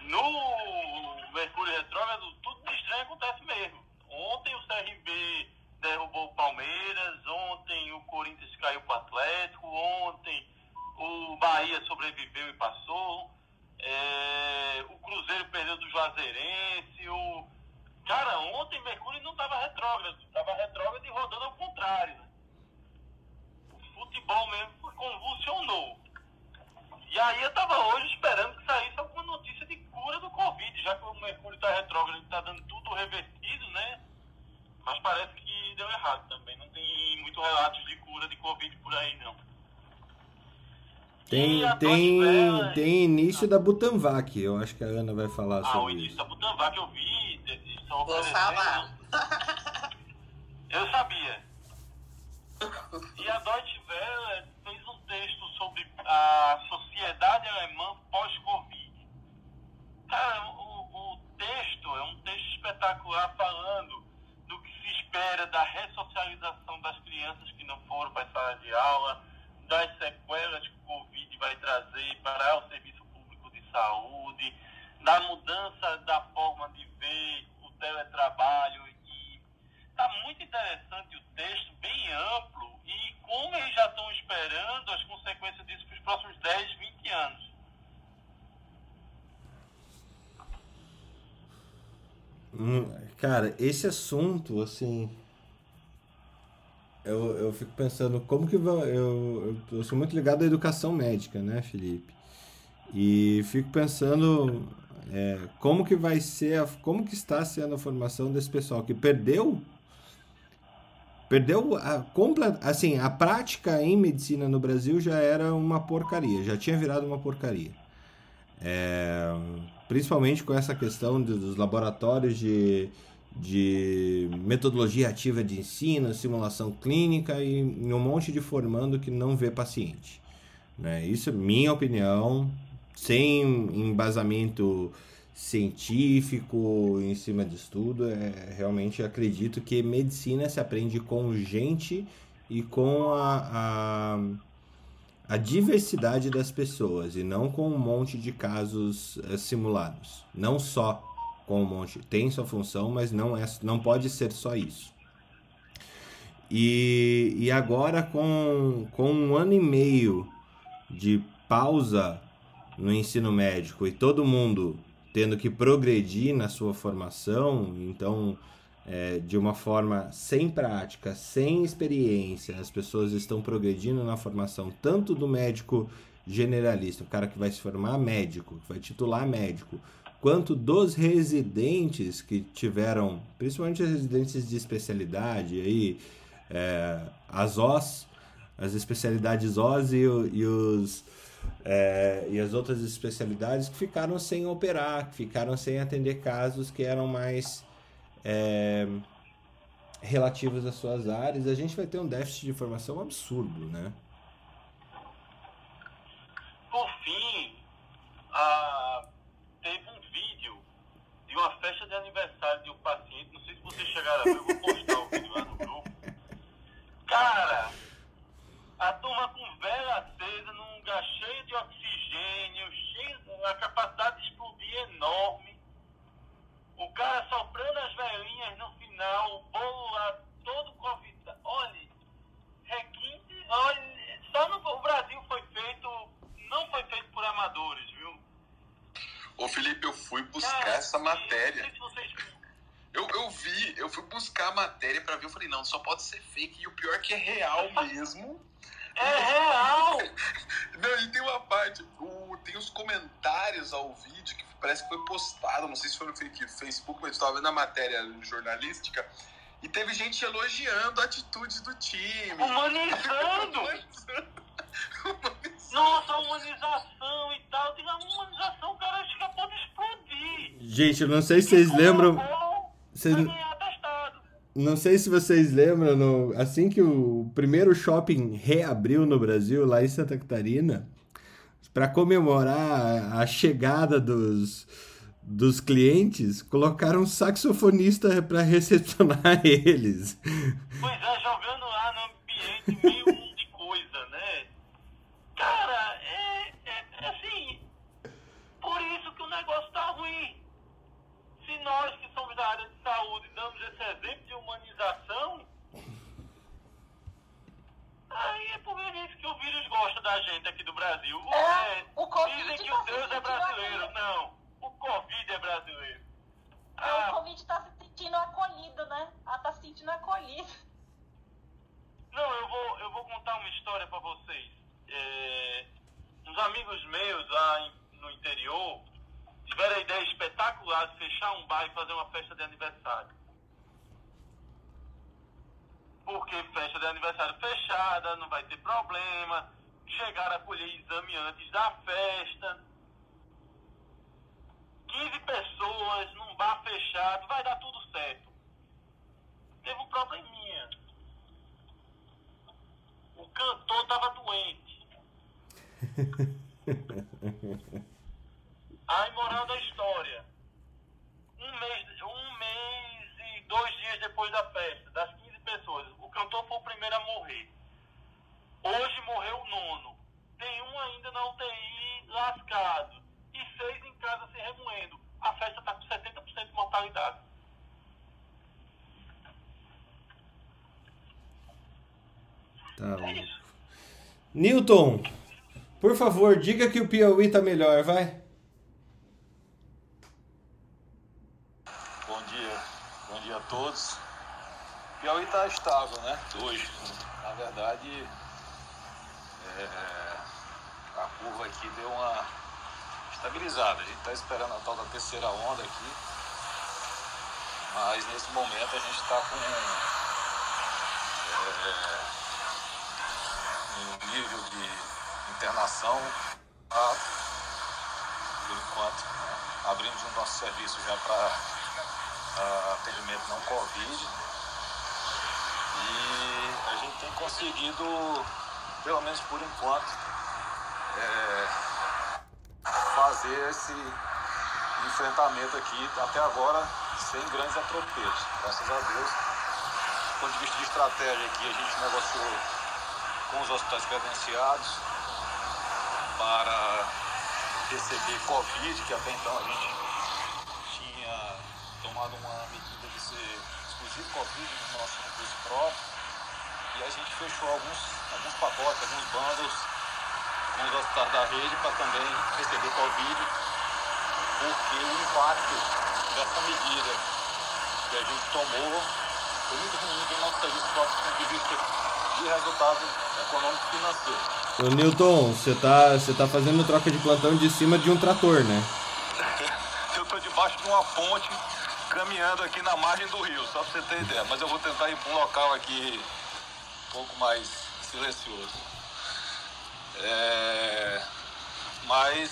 No Mercúrio retrógrado, tudo de estranho acontece mesmo. Ontem o CRB derrubou o Palmeiras, ontem o Corinthians caiu para o Atlético, ontem o Bahia sobreviveu e passou, é, o Cruzeiro perdeu do Juazeirense, o... Cara, ontem Mercúrio não estava retrógrado, estava retrógrado e rodando ao contrário. Né? O futebol mesmo convulsionou. E aí eu estava hoje esperando que saísse alguma notícia de cura do Covid, já que o Mercúrio está retrógrado está dando tudo revertido, né? Mas parece que deu errado também. Não tem muito relatos de cura de Covid por aí, não. Tem, tem, tem início da Butanvac, eu acho que a Ana vai falar ah, sobre o início isso. da Butanvac eu vi, estão Vou oferecendo. falar. Eu sabia. E a Deutsche Welle fez um texto sobre a sociedade alemã pós-Covid. Cara, o, o texto é um texto espetacular falando do que se espera da ressocialização das crianças que não foram para a sala de aula, das sequelas que o Covid vai trazer para o serviço público de saúde, da mudança da forma de ver o teletrabalho e está muito interessante o texto, bem amplo, e como eles já estão esperando as consequências disso para os próximos 10, 20 anos. Cara, esse assunto, assim. Eu, eu fico pensando como que vão. Eu, eu, eu sou muito ligado à educação médica, né, Felipe? E fico pensando é, como que vai ser, a, como que está sendo a formação desse pessoal que perdeu. Perdeu a completa, assim, a prática em medicina no Brasil já era uma porcaria, já tinha virado uma porcaria. É, principalmente com essa questão dos laboratórios de, de metodologia ativa de ensino, simulação clínica e, e um monte de formando que não vê paciente. Né? Isso é minha opinião, sem embasamento científico em cima de estudo. É, realmente acredito que medicina se aprende com gente e com a, a a diversidade das pessoas e não com um monte de casos eh, simulados. Não só com um monte. Tem sua função, mas não, é, não pode ser só isso. E, e agora, com, com um ano e meio de pausa no ensino médico e todo mundo tendo que progredir na sua formação, então é, de uma forma sem prática, sem experiência, as pessoas estão progredindo na formação tanto do médico generalista, o cara que vai se formar médico, que vai titular médico, quanto dos residentes que tiveram, principalmente os residentes de especialidade, aí, é, as OS, as especialidades OS e, e os é, e as outras especialidades que ficaram sem operar, que ficaram sem atender casos que eram mais é, relativos às suas áreas, a gente vai ter um déficit de informação absurdo, né? Por fim, ah, teve um vídeo de uma festa de aniversário de um paciente. Não sei se vocês chegaram a ver, eu vou postar o vídeo lá no grupo. Cara, a turma com vela acesa num lugar cheio de oxigênio, cheio, a capacidade de explodir enorme. O cara soprando as velhinhas no final, o bolo lá todo convidado. Olha, requinte, olha, só no o Brasil foi feito, não foi feito por amadores, viu? Ô Felipe, eu fui buscar Cara, essa matéria. Sei se vocês Eu, eu vi, eu fui buscar a matéria pra ver. Eu falei, não, só pode ser fake. E o pior é que é real mesmo. É real! Não, e tem uma parte, o- tem os comentários ao vídeo que parece que foi postado, não sei se foi no Facebook, mas estava vendo a matéria jornalística. E teve gente elogiando a atitude do time. Humanizando! Nossa, humanização e tal. Tem a humanização, o cara escapou de explodir. Gente, eu não sei se vocês lembram. Vocês. Não sei se vocês lembram, no- assim que o primeiro shopping reabriu no Brasil, lá em Santa Catarina, para comemorar a chegada dos, dos clientes, colocaram um saxofonista para (laughs) recepcionar eles. Pois é, jogando lá no ambiente meio (laughs) mundo de coisa, né? Cara, é, é, é assim. Por isso que o negócio tá ruim. Se nós que da área de saúde damos esse exemplo de humanização, aí é por isso que o vírus gosta da gente aqui do Brasil. O- É, é, o Covid dizem que tá o Deus é brasileiro. Não, o Covid é brasileiro. O Ah, Covid tá se sentindo acolhido, né? Ela tá se sentindo acolhido. Não, eu vou, eu vou contar uma história pra vocês. É, uns amigos meus lá no interior tiveram a ideia espetacular de fechar um bar e fazer uma festa de aniversário. Porque festa de aniversário fechada, não vai ter problema. chegaram a colher exame antes da festa. 15 pessoas num bar fechado, vai dar tudo certo. Teve um probleminha. O cantor tava doente. (laughs) Aí, moral da história. Um mês, um mês e dois dias depois da festa, das 15 pessoas, o cantor foi o primeiro a morrer. Hoje morreu o nono. Tem um ainda na UTI lascado. E seis em casa se remoendo. A festa está com 70% de mortalidade. Tá. É Newton, por favor, diga que o Piauí tá melhor, vai. Bom dia, bom dia a todos. O Piauí tá estável, né? Hoje. Na verdade, é, a curva aqui deu uma estabilizada. A gente está esperando a tal da terceira onda aqui. Mas nesse momento a gente está com é, um nível de internação por enquanto. Né? Abrimos o nosso serviço já para atendimento não Covid. Tem conseguido pelo menos por enquanto, é, fazer esse enfrentamento aqui até agora sem grandes atropelos. Graças a Deus. Do ponto de vista de estratégia aqui, a gente negociou com os hospitais credenciados para receber Covid, que até então a gente tinha tomado uma medida de ser exclusivo Covid no nosso recurso próprio. E a gente fechou alguns, alguns pacotes, alguns bundles com os hospitais da rede para também receber Covid, porque o impacto dessa medida que a gente tomou foi muito ruim para o nosso serviço próprio do ponto de vista de resultado econômico e financeiro. Ô Newton, você tá, você tá fazendo troca de plantão de cima de um trator, né? (laughs) eu tô debaixo de uma ponte caminhando aqui na margem do rio, só para você ter ideia. Mas eu vou tentar ir para um local aqui um pouco mais silencioso. É, mas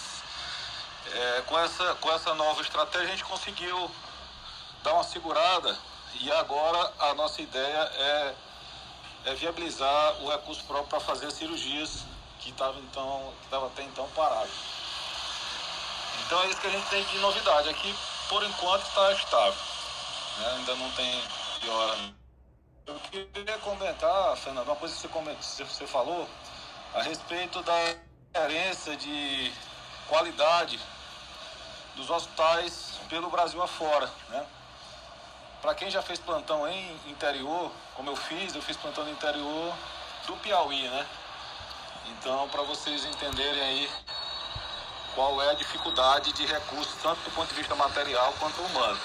é, com, essa, com essa nova estratégia a gente conseguiu dar uma segurada e agora a nossa ideia é, é viabilizar o recurso próprio para fazer as cirurgias que estavam então, até então parado. Então é isso que a gente tem de novidade. Aqui por enquanto está estável. Né? Ainda não tem piora. Eu queria comentar, Fernando, uma coisa que você, você falou a respeito da diferença de qualidade dos hospitais pelo Brasil afora, né? Para quem já fez plantão em interior, como eu fiz, eu fiz plantão no interior do Piauí, né? Então, para vocês entenderem aí qual é a dificuldade de recursos, tanto do ponto de vista material quanto humano.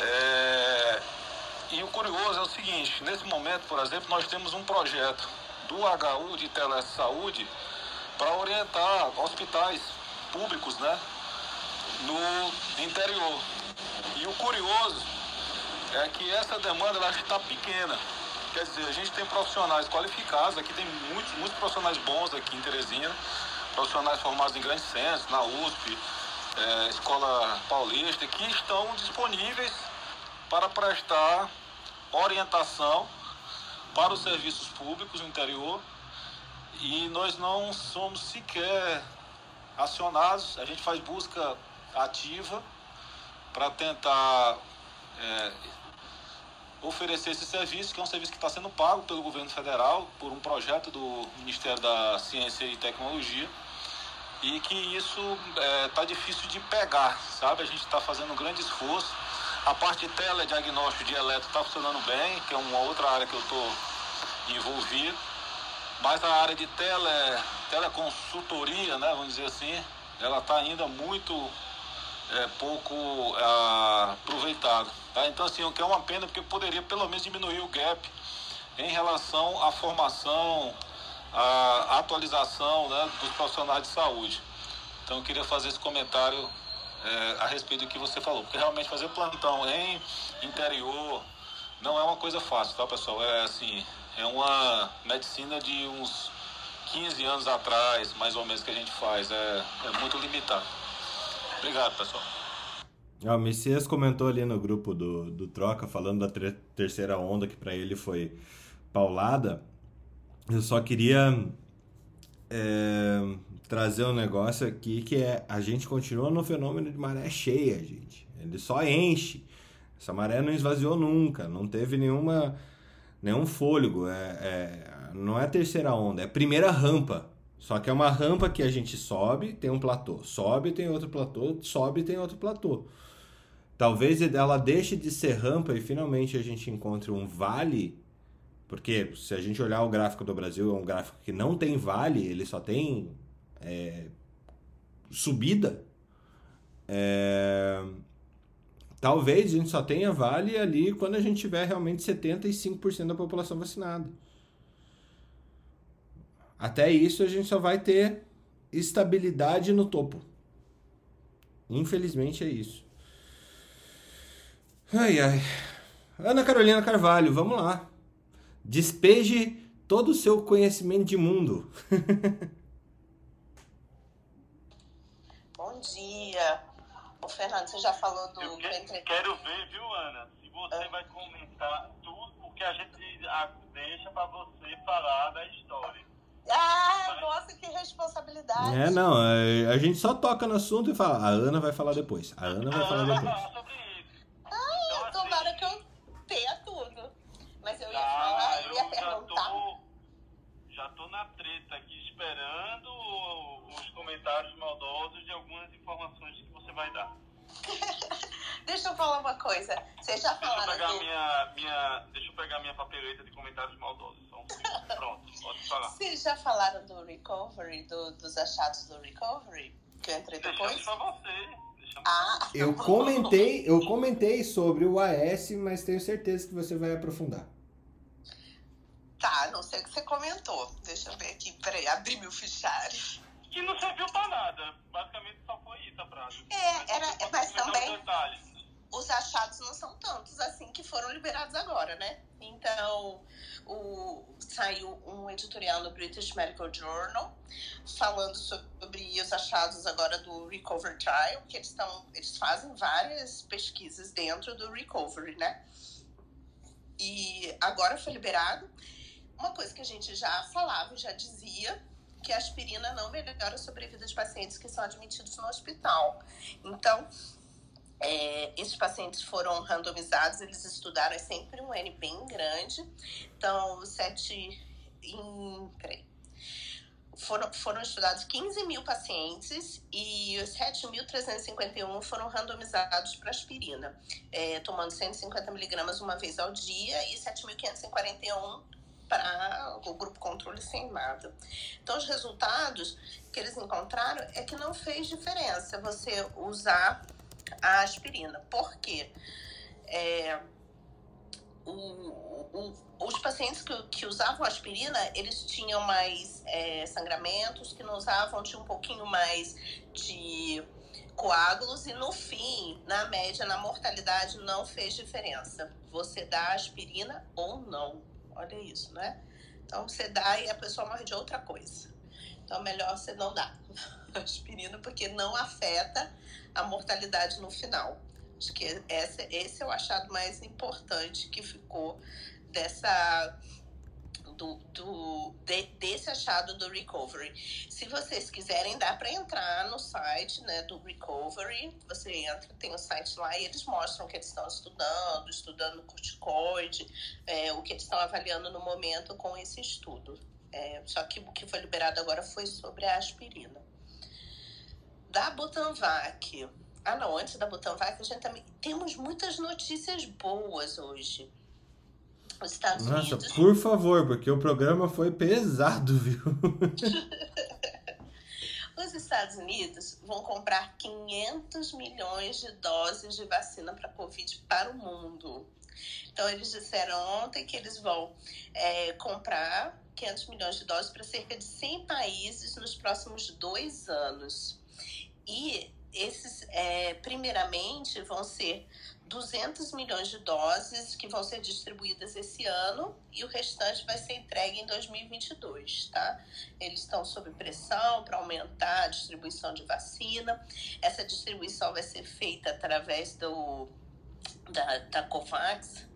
É, e o curioso é o seguinte, nesse momento, por exemplo, nós temos um projeto do HU de telesaúde para orientar hospitais públicos, né, no interior. E o curioso é que essa demanda ela está pequena. Quer dizer, a gente tem profissionais qualificados, aqui tem muitos, muitos profissionais bons aqui em Teresina, profissionais formados em grandes centros, na USP, é, Escola Paulista, que estão disponíveis para prestar orientação para os serviços públicos no interior e nós não somos sequer acionados, a gente faz busca ativa para tentar é, oferecer esse serviço, que é um serviço que está sendo pago pelo governo federal por um projeto do Ministério da Ciência e Tecnologia e que isso está é, tá difícil de pegar, sabe? A gente está fazendo um grande esforço a parte de telediagnóstico de eletro está funcionando bem, que é uma outra área que eu estou envolvido. Mas a área de tele, teleconsultoria, né, vamos dizer assim, ela está ainda muito é, pouco é, aproveitada. Tá? Então, assim, o que é uma pena, porque poderia pelo menos diminuir o gap em relação à formação, à atualização né, dos profissionais de saúde. Então, eu queria fazer esse comentário é, a respeito do que você falou, porque realmente fazer plantão em interior não é uma coisa fácil, tá pessoal? É assim, é uma medicina de uns 15 anos atrás, mais ou menos, que a gente faz. É, é muito limitado. Obrigado, pessoal. Ah, o Messias comentou ali no grupo do, do Troca, falando da ter terceira onda, que para ele foi paulada. Eu só queria é, trazer um negócio aqui que é a gente continua no fenômeno de maré cheia, gente. Ele só enche. Essa maré não esvaziou nunca, não teve nenhuma nenhum fôlego. É, é, não é terceira onda, é primeira rampa. Só que é uma rampa que a gente sobe, tem um platô, sobe, tem outro platô, sobe, tem outro platô. Talvez ela deixe de ser rampa e finalmente a gente encontre um vale, porque se a gente olhar o gráfico do Brasil, é um gráfico que não tem vale, ele só tem é, subida. É, talvez a gente só tenha vale ali quando a gente tiver realmente 75% da população vacinada. Até isso a gente só vai ter estabilidade no topo. Infelizmente é isso. Ai ai. Ana Carolina Carvalho, vamos lá. Despeje todo o seu conhecimento de mundo. (laughs) Bom dia. O Fernando, você já falou do. Eu que, quero ver, viu, Ana? Se você ah. vai comentar tudo, porque a gente deixa para você falar da história. Ah, nossa, que responsabilidade. É, não, a, a, gente só toca no assunto e fala, a Ana vai falar depois. A Ana vai a falar Ana depois. Vai falar sobre isso. Ah, então, tomara assim, que eu tenha tudo. Mas eu ia ah, falar, eu ia perguntar. Já tô, já tô na treta aqui esperando os comentários maldosos de algumas informações que você vai dar. (laughs) deixa eu falar uma coisa. Vocês já falaram. Deixa eu pegar, do... minha, minha, deixa eu pegar minha papeleta de comentários maldosos. (laughs) Pronto, pode falar. Vocês já falaram do recovery, do, dos achados do recovery? Que eu entrei depois? Deixa pra você. Ah, eu comentei, eu comentei sobre o AS, mas tenho certeza que você vai aprofundar. Tá, não sei o que você comentou. Deixa eu ver aqui, peraí, abrir meu fichário. Que não serviu pra nada. Basicamente só foi isso a frase. É, era, mas também os achados não são tantos assim que foram liberados agora, né? Então, o, saiu um editorial no British Medical Journal falando sobre os achados agora do Recovery Trial, que eles, estão, eles fazem várias pesquisas dentro do Recovery, né? E agora foi liberado. Uma coisa que a gente já falava, já dizia, que a aspirina não melhora a sobrevida de pacientes que são admitidos no hospital. Então, é, esses pacientes foram randomizados, eles estudaram é sempre um N bem grande. Então, sete em, peraí, foram, foram estudados 15 mil pacientes e os 7.351 foram randomizados para aspirina, é, tomando 150 miligramas uma vez ao dia e 7.541 para o grupo controle sem nada. Então, os resultados que eles encontraram é que não fez diferença você usar a aspirina. Por quê? É, o, o, os pacientes que, que, usavam aspirina, eles tinham mais é, sangramentos, que não usavam tinham um pouquinho mais de coágulos e no fim, na média, na mortalidade, não fez diferença. Você dá aspirina ou não. Olha isso, né? Então você dá e a pessoa morre de outra coisa. Então melhor você não dar (laughs) aspirina porque não afeta a mortalidade no final. Acho que esse, esse é o achado mais importante que ficou dessa do, do de, desse achado do recovery. Se vocês quiserem, dá para entrar no site né, do recovery. Você entra, tem o um site lá e eles mostram o que eles estão estudando, estudando corticoide, é, o que eles estão avaliando no momento com esse estudo. É, só que o que foi liberado agora foi sobre a aspirina. Da Butanvac. Ah, não, antes da Butanvac, a gente também. Temos muitas notícias boas hoje os Estados Nossa, Unidos. por favor, porque o programa foi pesado, viu? (laughs) os Estados Unidos vão comprar 500 milhões de doses de vacina para Covid para o mundo. Então, eles disseram ontem que eles vão é, comprar 500 milhões de doses para cerca de 100 países nos próximos dois anos. E esses, é, primeiramente, vão ser 200 milhões de doses que vão ser distribuídas esse ano e o restante vai ser entregue em 2022, tá? Eles estão sob pressão para aumentar a distribuição de vacina. Essa distribuição vai ser feita através do da, da COVAX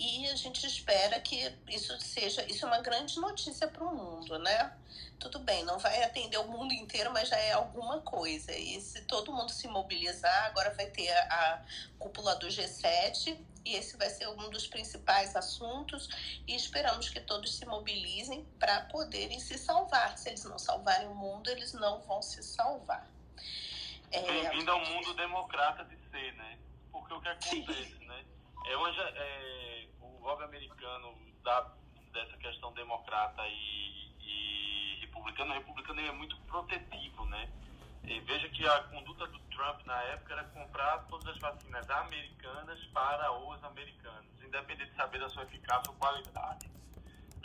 e a gente espera que isso seja isso é uma grande notícia para o mundo, né? tudo bem, não vai atender o mundo inteiro, mas já é alguma coisa. E se todo mundo se mobilizar, agora vai ter a, a cúpula do G7 e esse vai ser um dos principais assuntos e esperamos que todos se mobilizem para poderem se salvar. Se eles não salvarem o mundo, eles não vão se salvar. É... Bem-vindo ao mundo democrata de ser, né? Porque o que acontece, né? É, uma, é o governo americano da, dessa questão democrata e, e republicano, o republicano é muito protetivo, né? E veja que a conduta do Trump na época era comprar todas as vacinas americanas para os americanos, independente de saber da sua eficácia ou qualidade.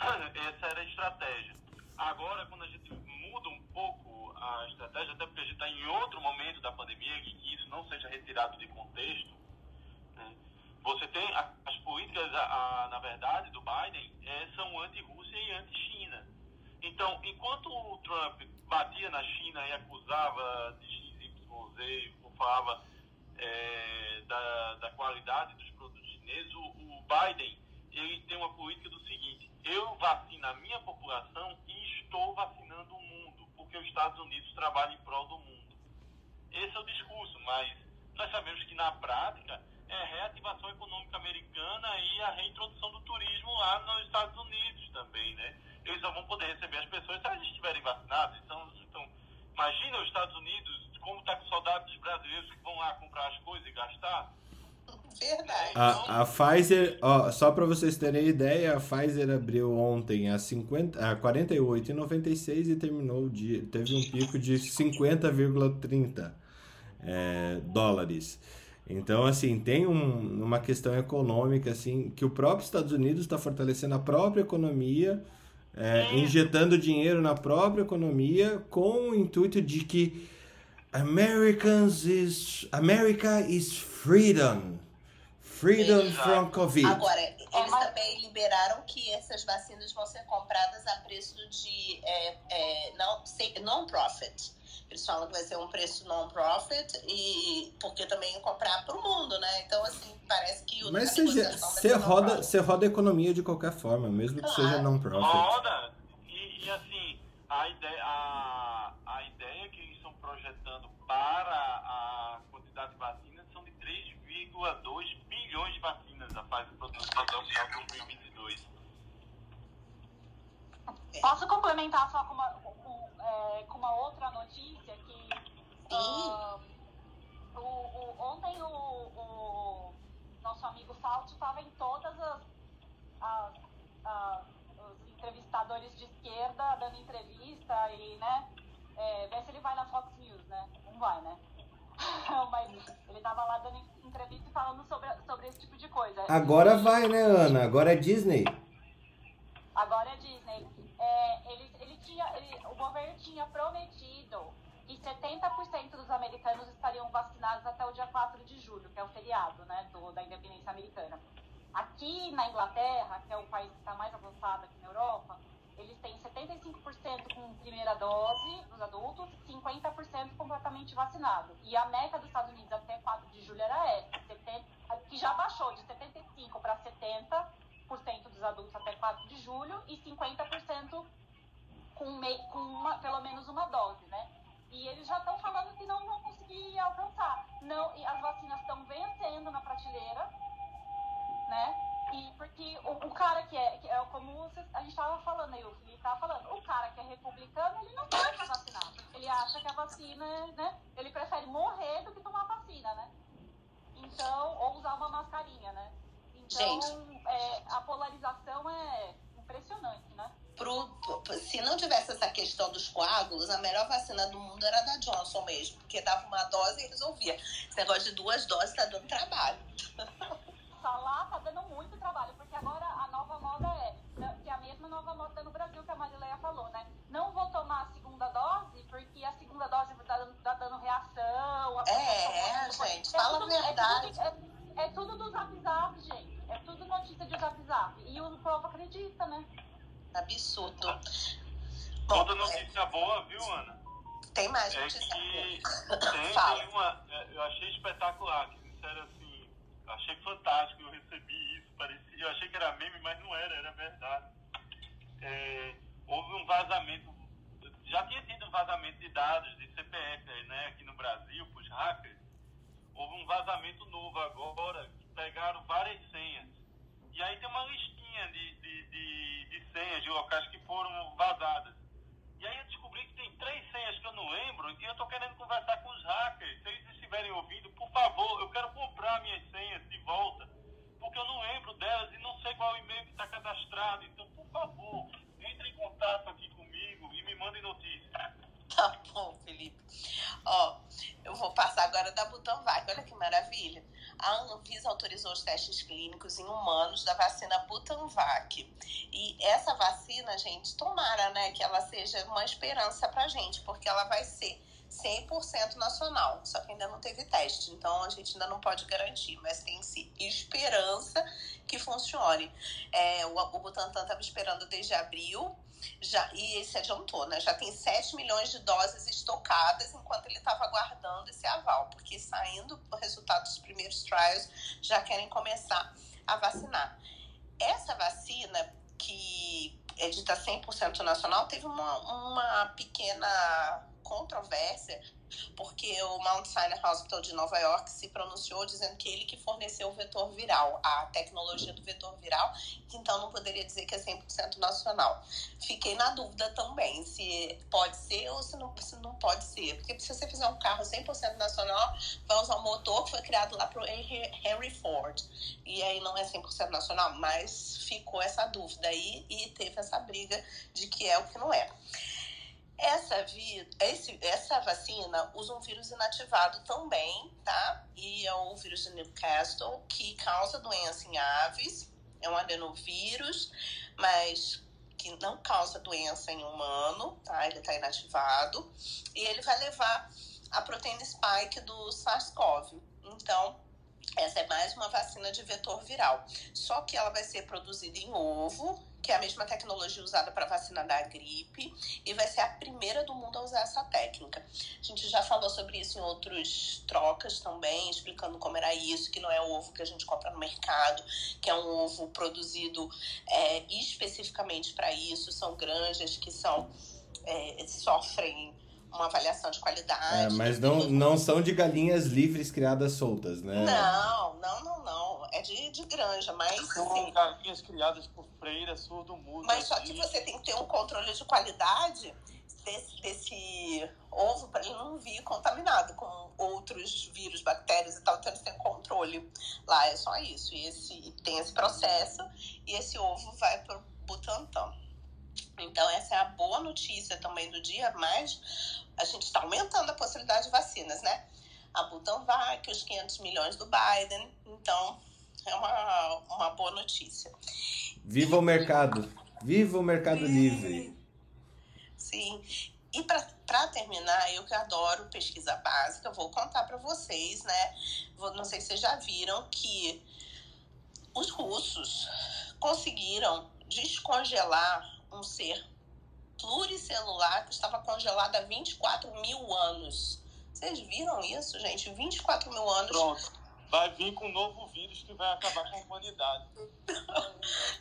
(clears throat) Essa era a estratégia. Agora, quando a gente muda um pouco a estratégia, até porque a gente está em outro momento da pandemia, que isso não seja retirado de contexto, tem as políticas, a, a, na verdade, do Biden é, são anti-Rússia e anti-China. Então, enquanto o Trump batia na China e acusava de XYZ, falava é, da, da qualidade dos produtos chineses, o, o Biden ele tem uma política do seguinte: eu vacino a minha população e estou vacinando o mundo, porque os Estados Unidos trabalham em prol do mundo. Esse é o discurso, mas nós sabemos que na prática é a reativação econômica americana e a reintrodução do turismo lá nos Estados Unidos também, né? eles só vão poder receber as pessoas se eles estiverem vacinados. Então, então imagina os Estados Unidos, como está com saudade dos brasileiros que vão lá comprar as coisas e gastar. Verdade. A, a Pfizer, ó, só para vocês terem ideia, a Pfizer abriu ontem a, 50, a 48,96 e terminou o dia, teve um pico de 50,30 é, dólares. Então, assim, tem um, uma questão econômica, assim, que o próprio Estados Unidos está fortalecendo a própria economia é, injetando dinheiro na própria economia com o intuito de que Americans is, America is freedom. Freedom from Covid. Agora, eles também liberaram que essas vacinas vão ser compradas a preço de é, é, non-profit. Eles falam que vai ser um preço non-profit e porque também comprar para o mundo, né? Então, assim, parece que o Mas você roda, você roda a economia de qualquer forma, mesmo que seja non-profit. Roda! E, e, assim, a ideia, a, a ideia que eles estão projetando para a quantidade de vacinas são de 3,2 bilhões de vacinas a fase de produção até o final de 2022. Posso complementar só com uma, é, com uma outra notícia que uh, o, o, ontem o, o, nosso amigo Salto estava em todas as, as, as, os entrevistadores de esquerda dando entrevista e, né, é, ver se ele vai na Fox News, né? Não vai, né? (laughs) Mas ele estava lá dando entrevista e falando sobre, sobre esse tipo de coisa. Agora vai, né, Ana? Agora é Disney. Agora é Disney é, ele, ele tinha, ele, o governo tinha prometido que 70% dos americanos estariam vacinados até o dia 4 de julho, que é o feriado né, do, da independência americana. Aqui na Inglaterra, que é o país que está mais avançado aqui na Europa, eles têm 75% com primeira dose dos adultos, 50% completamente vacinado. E a meta dos Estados Unidos até 4 de julho era essa, 70, que já baixou de 75% para 70%, dos adultos até 4 de julho e 50% com, me, com uma, pelo menos uma dose, né? E eles já estão falando que não vão conseguir alcançar. Não, e as vacinas estão vencendo na prateleira, né? E porque o, o cara que é, que é como a gente estava falando aí, o Felipe estava falando, o cara que é republicano, ele não vai se vacinar. Ele acha que a vacina, né? Ele prefere morrer do que tomar vacina, né? Então, ou usar uma mascarinha, né? Então, é, a polarização é impressionante, né? pro, se não tivesse essa questão dos coágulos, a melhor vacina do mundo era da Johnson mesmo, porque dava uma dose e resolvia. Esse negócio de duas doses tá dando trabalho. (laughs) Tá Falar tá dando muito trabalho, porque agora a nova moda é, né, que é a mesma nova moda no Brasil que a Marileia falou, né? Não vou tomar a segunda dose, porque a segunda dose tá dando, tá dando reação. é, é gente, é fala tudo, a verdade. É tudo, é, é, é tudo do zap zap, gente. É tudo notícia de zap zap. E o povo acredita, né? Absurdo. Bom, Toda notícia é... boa, viu, Ana? Tem mais é notícia que boa. Tem, tem uma. É, eu achei espetacular, que disseram assim, achei fantástico, eu recebi isso, parecia, eu achei que era meme, mas não era, era verdade. É, houve um vazamento, já tinha tido um vazamento de dados de CPF né, aqui no Brasil, para os hackers. Houve um vazamento novo agora, que pegaram várias senhas. E aí tem uma listinha de, de, de, de senhas de locais que foram vazadas. E aí eu descobri que tem três senhas que eu não lembro e eu estou querendo conversar com os hackers. Se eles estiverem ouvindo, por favor, eu quero comprar minhas senhas de volta, porque eu não lembro delas e não sei qual e-mail que está cadastrado. Então, por favor, entre em contato aqui comigo e me mandem notícias. Tá bom, Felipe. Ó, eu vou passar agora da Butanvac. Olha que maravilha. A Anvisa autorizou os testes clínicos em humanos da vacina Butanvac. Essa vacina, gente, tomara, né, que ela seja uma esperança pra gente, porque ela vai ser 100% nacional, só que ainda não teve teste, então a gente ainda não pode garantir, mas tem-se esperança que funcione. É, o, o Butantan estava esperando desde abril, já, e esse adiantou, né? Já tem 7 milhões de doses estocadas enquanto ele estava aguardando esse aval, porque saindo o resultado dos primeiros trials, já querem começar a vacinar. Essa vacina, que é dita 100% nacional, teve uma, uma pequena controvérsia porque o Mount Sinai Hospital de Nova York se pronunciou dizendo que ele que forneceu o vetor viral, a tecnologia do vetor viral, que então não poderia dizer que é 100% nacional. Fiquei na dúvida também se pode ser ou se não, se não pode ser, porque se você fizer um carro 100% nacional, vai usar um motor que foi criado lá para o Henry Ford, e aí não é 100% nacional, mas ficou essa dúvida aí e teve essa briga de que é o que não é. Essa, esse, essa vacina usa um vírus inativado também, tá? E é o vírus de Newcastle, que causa doença em aves. É um adenovírus, mas que não causa doença em humano, tá? Ele está inativado. E ele vai levar a proteína spike do SARS-CoV. Então, essa é mais uma vacina de vetor viral. Só que ela vai ser produzida em ovo, que é a mesma tecnologia usada para vacina da gripe, e vai ser a primeira do mundo a usar essa técnica. A gente já falou sobre isso em outros trocas também, explicando como era isso, que não é o ovo que a gente compra no mercado, que é um ovo produzido é, especificamente para isso, são granjas que são é, sofrem uma avaliação de qualidade. É, mas não, não são de galinhas livres criadas soltas, né? Não, não, não, não. É de, de granja, mas. São assim, galinhas criadas por freiras surdo-mudas. Mas só que você tem que ter um controle de qualidade desse, desse ovo para ele não vir contaminado com outros vírus, bactérias e tal. Então eles têm controle. Lá é só isso. E esse, tem esse processo e esse ovo vai para o Butantan. Então, essa é a boa notícia também do dia, mas a gente está aumentando a possibilidade de vacinas, né? A Butanvac, os 500 milhões do Biden. Então, é uma, uma boa notícia. Viva o mercado! Viva o mercado livre! Sim. E para terminar, eu que adoro pesquisa básica, vou contar para vocês, né? Não sei se vocês já viram que os russos conseguiram descongelar um ser pluricelular que estava congelado há 24 mil anos. Vocês viram isso, gente? 24 mil anos. Pronto. Vai vir com um novo vírus que vai acabar com a humanidade.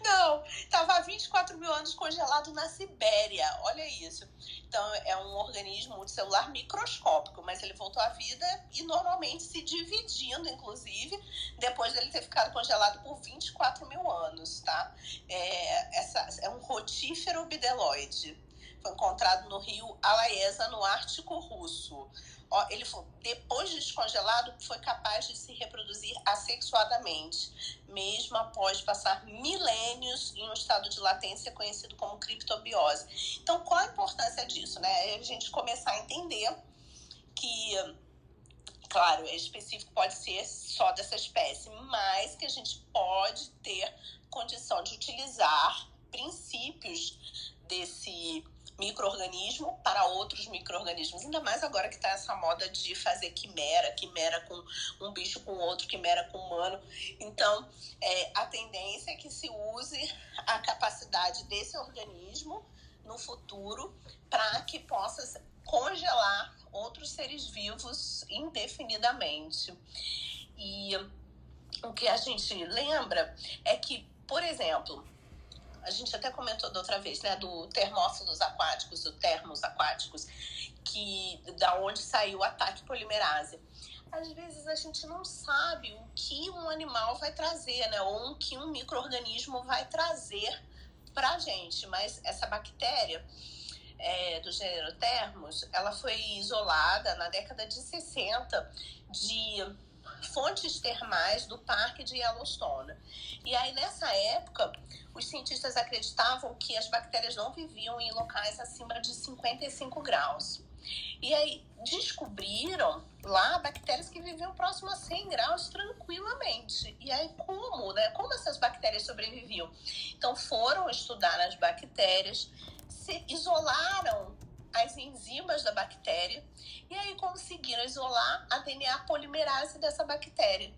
Não, estava há 24 mil anos congelado na Sibéria. Olha isso. Então, é um organismo multicelular microscópico, mas ele voltou à vida e normalmente se dividindo, inclusive, depois dele ter ficado congelado por 24 mil anos, tá? É, essa, é um rotífero bideloide. Foi encontrado no rio Alaesa, no Ártico Russo ele depois de descongelado foi capaz de se reproduzir assexuadamente, mesmo após passar milênios em um estado de latência conhecido como criptobiose. Então, qual a importância disso, né? É a gente começar a entender que claro, é específico pode ser só dessa espécie, mas que a gente pode ter condição de utilizar princípios desse microorganismo para outros microorganismos. Ainda mais agora que está essa moda de fazer quimera, quimera com um bicho com outro, quimera com humano. Então, é, a tendência é que se use a capacidade desse organismo no futuro para que possa congelar outros seres vivos indefinidamente. E o que a gente lembra é que, por exemplo, a gente até comentou da outra vez, né, do termófilos aquáticos, do termos aquáticos, que da onde saiu o ataque polimerase. Às vezes a gente não sabe o que um animal vai trazer, né, ou o que um microorganismo vai trazer para a gente, mas essa bactéria é, do gênero Termos, ela foi isolada na década de 60 de fontes termais do Parque de Yellowstone. E aí, nessa época, os cientistas acreditavam que as bactérias não viviam em locais acima de 55 graus. E aí descobriram lá bactérias que viviam próximo a 100 graus tranquilamente. E aí como, né? Como essas bactérias sobreviviam? Então foram estudar as bactérias, se isolaram as enzimas da bactéria e aí conseguiram isolar a DNA polimerase dessa bactéria.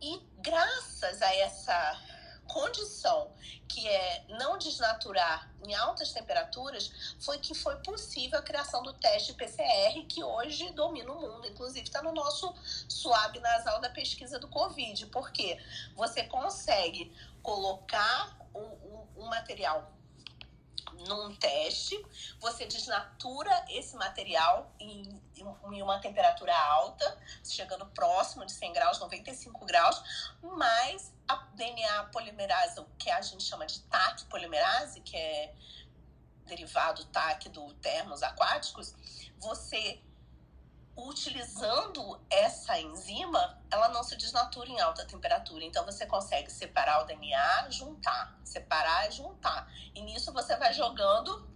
E graças a essa condição que é não desnaturar em altas temperaturas foi que foi possível a criação do teste PCR que hoje domina o mundo, inclusive está no nosso suave nasal da pesquisa do Covid, porque você consegue colocar um material num teste, você desnatura esse material em, em, uma temperatura alta, chegando próximo de 100 graus, 95 graus, mas a DNA polimerase, que a gente chama de TAC polimerase, que é derivado TAC do termos aquáticos, você utilizando essa enzima, ela não se desnatura em alta temperatura. Então você consegue separar o DNA, juntar, separar e juntar. E nisso você vai jogando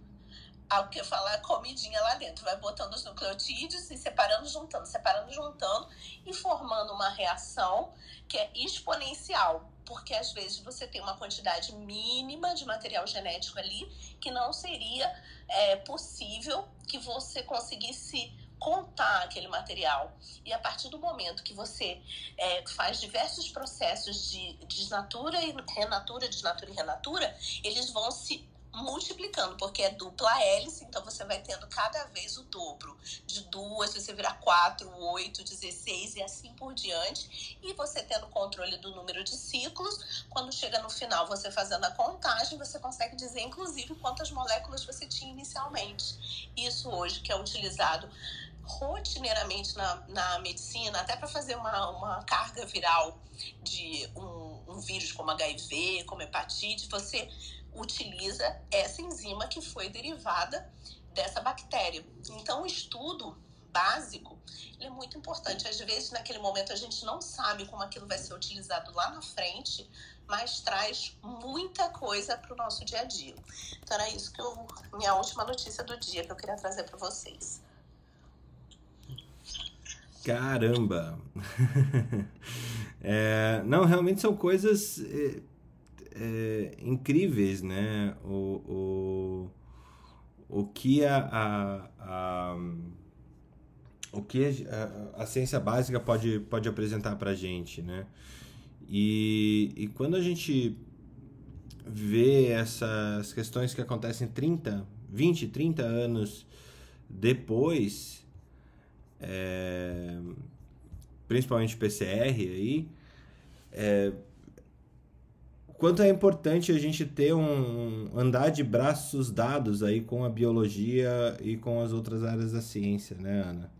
o que falar comidinha lá dentro, vai botando os nucleotídeos e separando, juntando, separando, juntando e formando uma reação que é exponencial, porque às vezes você tem uma quantidade mínima de material genético ali que não seria é, possível que você conseguisse contar aquele material. E a partir do momento que você é, faz diversos processos de desnatura e renatura, desnatura e renatura, eles vão se multiplicando, porque é dupla hélice, então você vai tendo cada vez o dobro. De duas, você virar quatro, oito, dezesseis e assim por diante. E você tendo controle do número de ciclos, quando chega no final, você fazendo a contagem, você consegue dizer, inclusive, quantas moléculas você tinha inicialmente. Isso hoje que é utilizado rotineiramente na, na medicina, até para fazer uma, uma carga viral de um, um vírus como HIV, como hepatite, você utiliza essa enzima que foi derivada dessa bactéria. Então, o estudo básico é muito importante. Às vezes, naquele momento, a gente não sabe como aquilo vai ser utilizado lá na frente, mas traz muita coisa para o nosso dia a dia. Então, era isso que eu, minha última notícia do dia que eu queria trazer para vocês. Caramba! (laughs) é, não, realmente são coisas é, é, incríveis, né? O, o, o que a, a, a o que a, a, ciência básica pode, pode apresentar para a gente, né? E, e quando a gente vê essas questões que acontecem 30, 20, 30 anos depois, é, principalmente PCR aí, é, quanto é importante a gente ter um andar de braços dados aí com a biologia e com as outras áreas da ciência, né, Ana?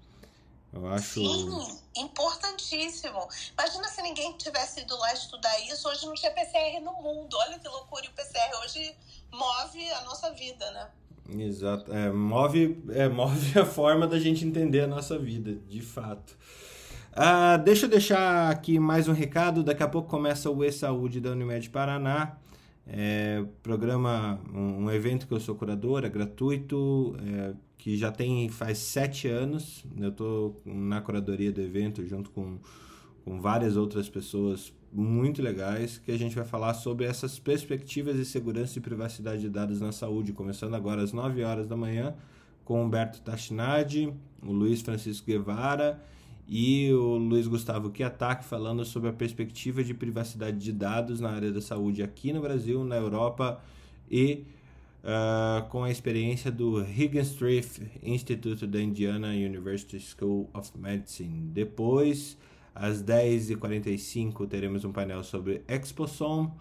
Eu acho. Sim, importantíssimo. Imagina se ninguém tivesse ido lá estudar isso, hoje não tinha PCR no mundo. Olha que loucura, e o PCR hoje move a nossa vida, né? Exato. É, move, é, move (laughs) a forma da gente entender a nossa vida, de fato. Ah, deixa eu deixar aqui mais um recado. Daqui a pouco começa o E-Saúde da Unimed Paraná. É, programa, um, um, evento que eu sou curador, é gratuito, é, que já tem faz sete anos. Eu estou na curadoria do evento junto com, com várias outras pessoas muito legais que a gente vai falar sobre essas perspectivas de segurança e privacidade de dados na saúde, começando agora às 9 horas da manhã com Humberto Tachinardi, o Luiz Francisco Guevara e o Luiz Gustavo Kiatak falando sobre a perspectiva de privacidade de dados na área da saúde aqui no Brasil, na Europa e uh, com a experiência do Higginstriff Institute da Indiana University School of Medicine. Depois, às 10h45, teremos um painel sobre Exposom,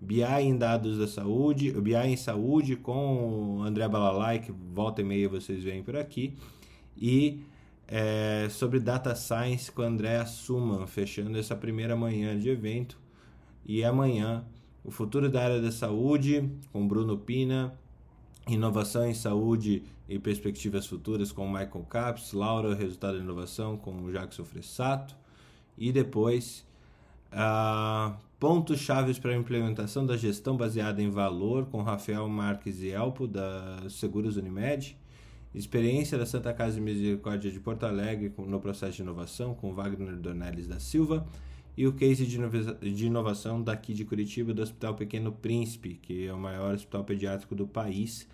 BI em dados da saúde, BI em saúde com André Balalai, que volta e meia vocês veem por aqui, e é, sobre Data Science com André Suman, fechando essa primeira manhã de evento. E amanhã, o futuro da área da saúde com Bruno Pina, inovação em saúde e perspectivas futuras com Michael Caps, Laura, resultado da inovação com Jackson Fressato, e depois uh, pontos chaves para a implementação da gestão baseada em valor com Rafael Marques e Elpo da Seguros Unimed, experiência da Santa Casa de Misericórdia de Porto Alegre no processo de inovação com Wagner Dornelles da Silva e o case de inovação daqui de Curitiba do Hospital Pequeno Príncipe, que é o maior hospital pediátrico do país.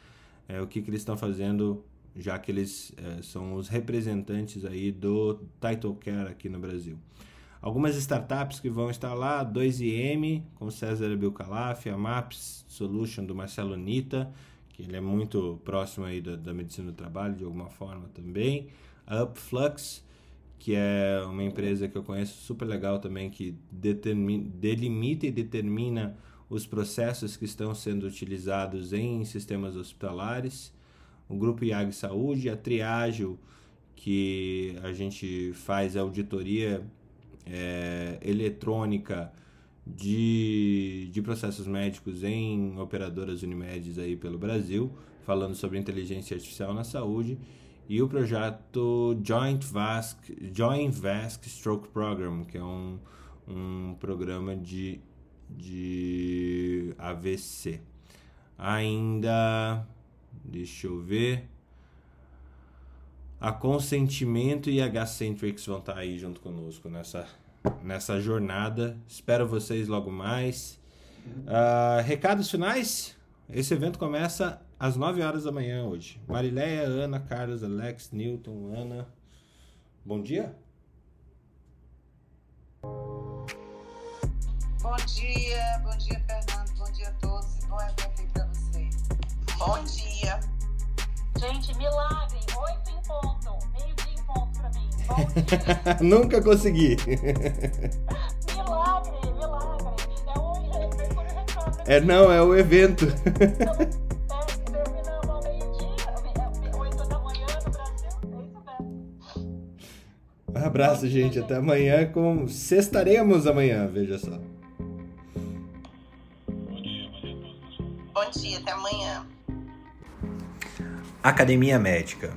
É, o que, que eles estão fazendo, já que eles é, são os representantes aí do Title Care aqui no Brasil. Algumas startups que vão estar lá, 2IM, com César Abilcalaf, a Maps Solution do Marcelo Nita, que ele é muito próximo aí da, da medicina do trabalho de alguma forma também. A Upflux, que é uma empresa que eu conheço super legal também, que determina, delimita e determina os processos que estão sendo utilizados em sistemas hospitalares, o Grupo IAG Saúde, a Triágio, que a gente faz auditoria é, eletrônica de, de processos médicos em operadoras Unimedes aí pelo Brasil, falando sobre inteligência artificial na saúde, e o projeto Joint Vasc, Joint Vasc Stroke Program, que é um, um programa de, de AVC. Ainda, deixa eu ver, a Consentimento e a H-Centrics vão estar aí junto conosco nessa, nessa jornada. Espero vocês logo mais. Uh, recados finais? Esse evento começa às 9 horas da manhã hoje. Marileia, Ana, Carlos, Alex, Newton, Ana. Bom dia. Bom dia, bom dia, Fernando. Bom dia a todos. Bom evento aí pra vocês. Bom dia. Gente, milagre. Ponto. Meio dia em ponto pra mim. Bom (laughs) dia. Nunca consegui. (laughs) milagre, milagre. É o Mercúrio Retrógrado. É, não, é o evento. (laughs) abraço, gente. Até amanhã com. Sextaremos amanhã, veja só. Bom dia, Bom dia, até amanhã. Academia Médica.